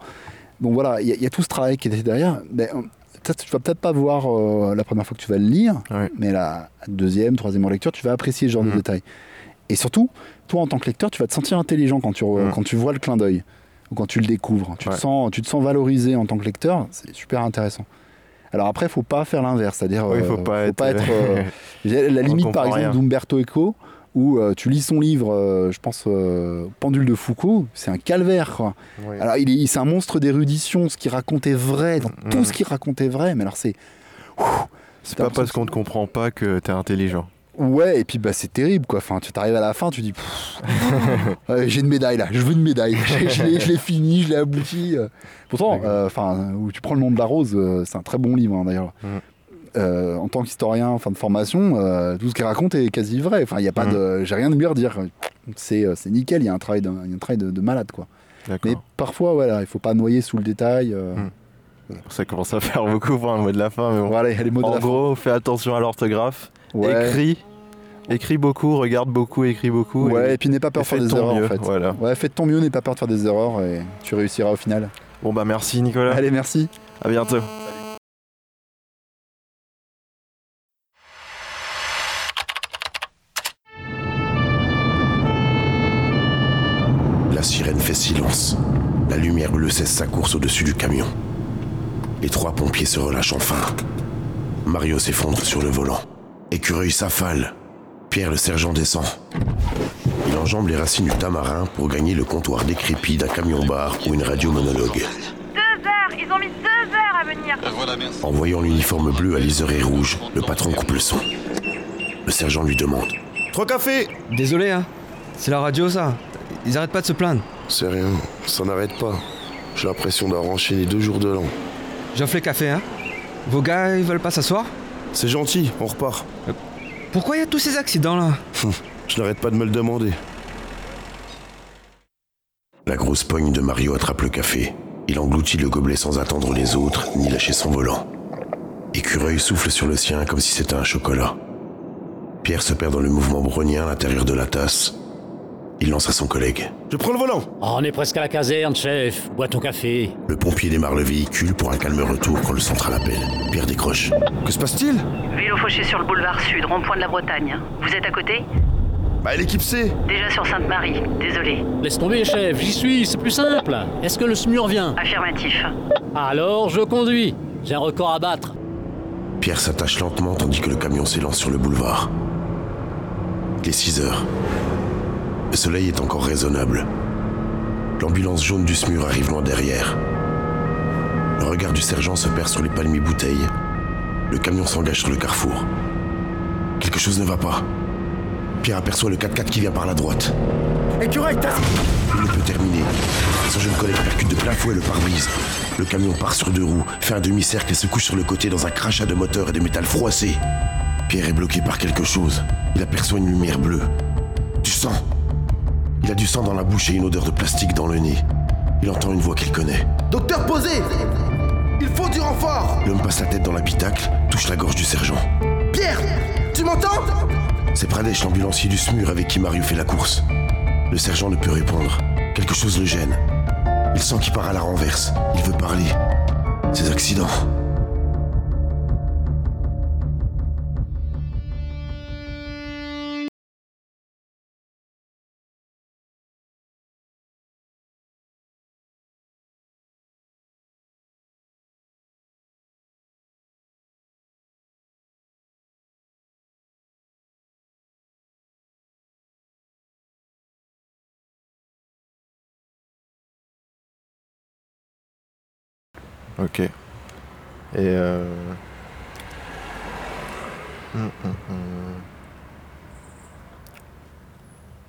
Donc voilà, il y, a- il y a tout ce travail qui était derrière. Mais, euh, tu vas peut-être pas voir euh, la première fois que tu vas le lire, Ouais. mais la deuxième, troisième lecture, tu vas apprécier ce genre de Mhm. détails. Et surtout, toi en tant que lecteur, tu vas te sentir intelligent quand tu, quand tu vois le clin d'œil ou quand tu le découvres. Tu, te sens, tu te sens valorisé en tant que lecteur, c'est super intéressant. Alors après, faut pas faire l'inverse, c'est-à-dire Oui, euh, faut pas être. euh, (laughs) j'ai la limite par exemple d'Umberto Eco où euh, tu lis son livre, euh, je pense euh, Pendule de Foucault, c'est un calvaire. quoi. Alors il est, c'est un monstre d'érudition, ce qu'il raconte est vrai, dans tout Mhm. ce qu'il raconte est vrai, mais alors c'est c'est pas parce qu'on te comprend pas que t'es intelligent. Ouais, et puis bah, c'est terrible quoi. Enfin, tu t'arrives à la fin, tu dis (laughs) j'ai une médaille là, je veux une médaille. (laughs) Je l'ai- fini, je l'ai abouti. Pourtant, euh, enfin, où tu prends le nom de la rose, euh, c'est un très bon livre hein, d'ailleurs. Mhm. Euh, en tant qu'historien, enfin de formation, tout ce qu'il raconte est quasi vrai. Enfin, il y a pas Mhm. de, j'ai rien de mieux à redire. C'est, nickel. Il y a un travail, de, un travail de, de malade quoi. Mais parfois, voilà, il faut pas noyer sous le détail. Mhm. Ça commence à (laughs) faire beaucoup pour un mot de la fin, mais bon. Voilà, les mots de en la fin. gros, fais attention à l'orthographe. Ouais. Écris. Écris beaucoup, regarde beaucoup, écris beaucoup. Ouais, et et, puis n'aie pas peur de faire de des ton erreurs mieux. en fait. Voilà. Ouais, fais de ton mieux, n'aie pas peur de faire des erreurs et tu réussiras au final. Bon bah merci Nicolas. Allez, merci. À bientôt. La sirène fait silence. La lumière bleue cesse sa course au-dessus du camion. Les trois pompiers se relâchent enfin. Mario s'effondre sur le volant. Écureuil s'affale. Pierre le sergent descend. Il enjambe les racines du tamarin pour gagner le comptoir décrépit d'un camion-bar ou une radio monologue. Deux heures Ils ont mis deux heures à venir En voyant l'uniforme bleu à liseré rouge, le patron coupe le son. Le sergent lui demande. Trois cafés Désolé, hein. C'est la radio, ça. Ils arrêtent pas de se plaindre. C'est rien, ça n'arrête pas. J'ai l'impression d'avoir enchaîné deux jours de l'an. J'offre les cafés, hein. Vos gars, ils veulent pas s'asseoir? C'est gentil, on repart. Pourquoi il y a tous ces accidents-là (laughs) Je n'arrête pas de me le demander. La grosse poigne de Mario attrape le café. Il engloutit le gobelet sans attendre les autres, ni lâcher son volant. Écureuil souffle sur le sien comme si c'était un chocolat. Pierre se perd dans le mouvement brownien à l'intérieur de la tasse. Il lance à son collègue. Je prends le volant Oh, on est presque à la caserne, chef. Bois ton café. Le pompier démarre le véhicule pour un calme retour quand le central appelle. Pierre décroche. Que se passe-t-il? Vélo fauché sur le boulevard sud, rond-point de la Bretagne. Vous êtes à côté? Bah, l'équipe C Déjà sur Sainte-Marie, désolé. Laisse tomber, chef. J'y suis, c'est plus simple. Est-ce que le SMUR vient? Affirmatif. Alors, je conduis. J'ai un record à battre. Pierre s'attache lentement tandis que le camion s'élance sur le boulevard. Il est 6 heures. Le soleil est encore raisonnable. L'ambulance jaune du SMUR arrive loin derrière. Le regard du sergent se perd sur les palmiers bouteilles. Le camion s'engage sur le carrefour. Quelque chose ne va pas. Pierre aperçoit le 4x4 qui vient par la droite. Écureuil, t'as... Il ne peut terminer. Son jeune collègue percute de plein fouet le pare-brise. Le camion part sur deux roues, fait un demi-cercle et se couche sur le côté dans un crachat de moteur et de métal froissé. Pierre est bloqué par quelque chose. Il aperçoit une lumière bleue. Du sang. Il a du sang dans la bouche et une odeur de plastique dans le nez. Il entend une voix qu'il connaît. Docteur, posez Il faut du renfort L'homme passe la tête dans l'habitacle, touche la gorge du sergent. Pierre Tu m'entends? C'est Pradesh, l'ambulancier du SMUR avec qui Mario fait la course. Le sergent ne peut répondre. Quelque chose le gêne. Il sent qu'il part à la renverse. Il veut parler. Ces accidents. Ok. Et euh... hum, hum, hum.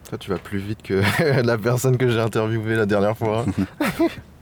Toi, tu vas plus vite que (laughs) la personne que j'ai interviewée la dernière fois. (laughs)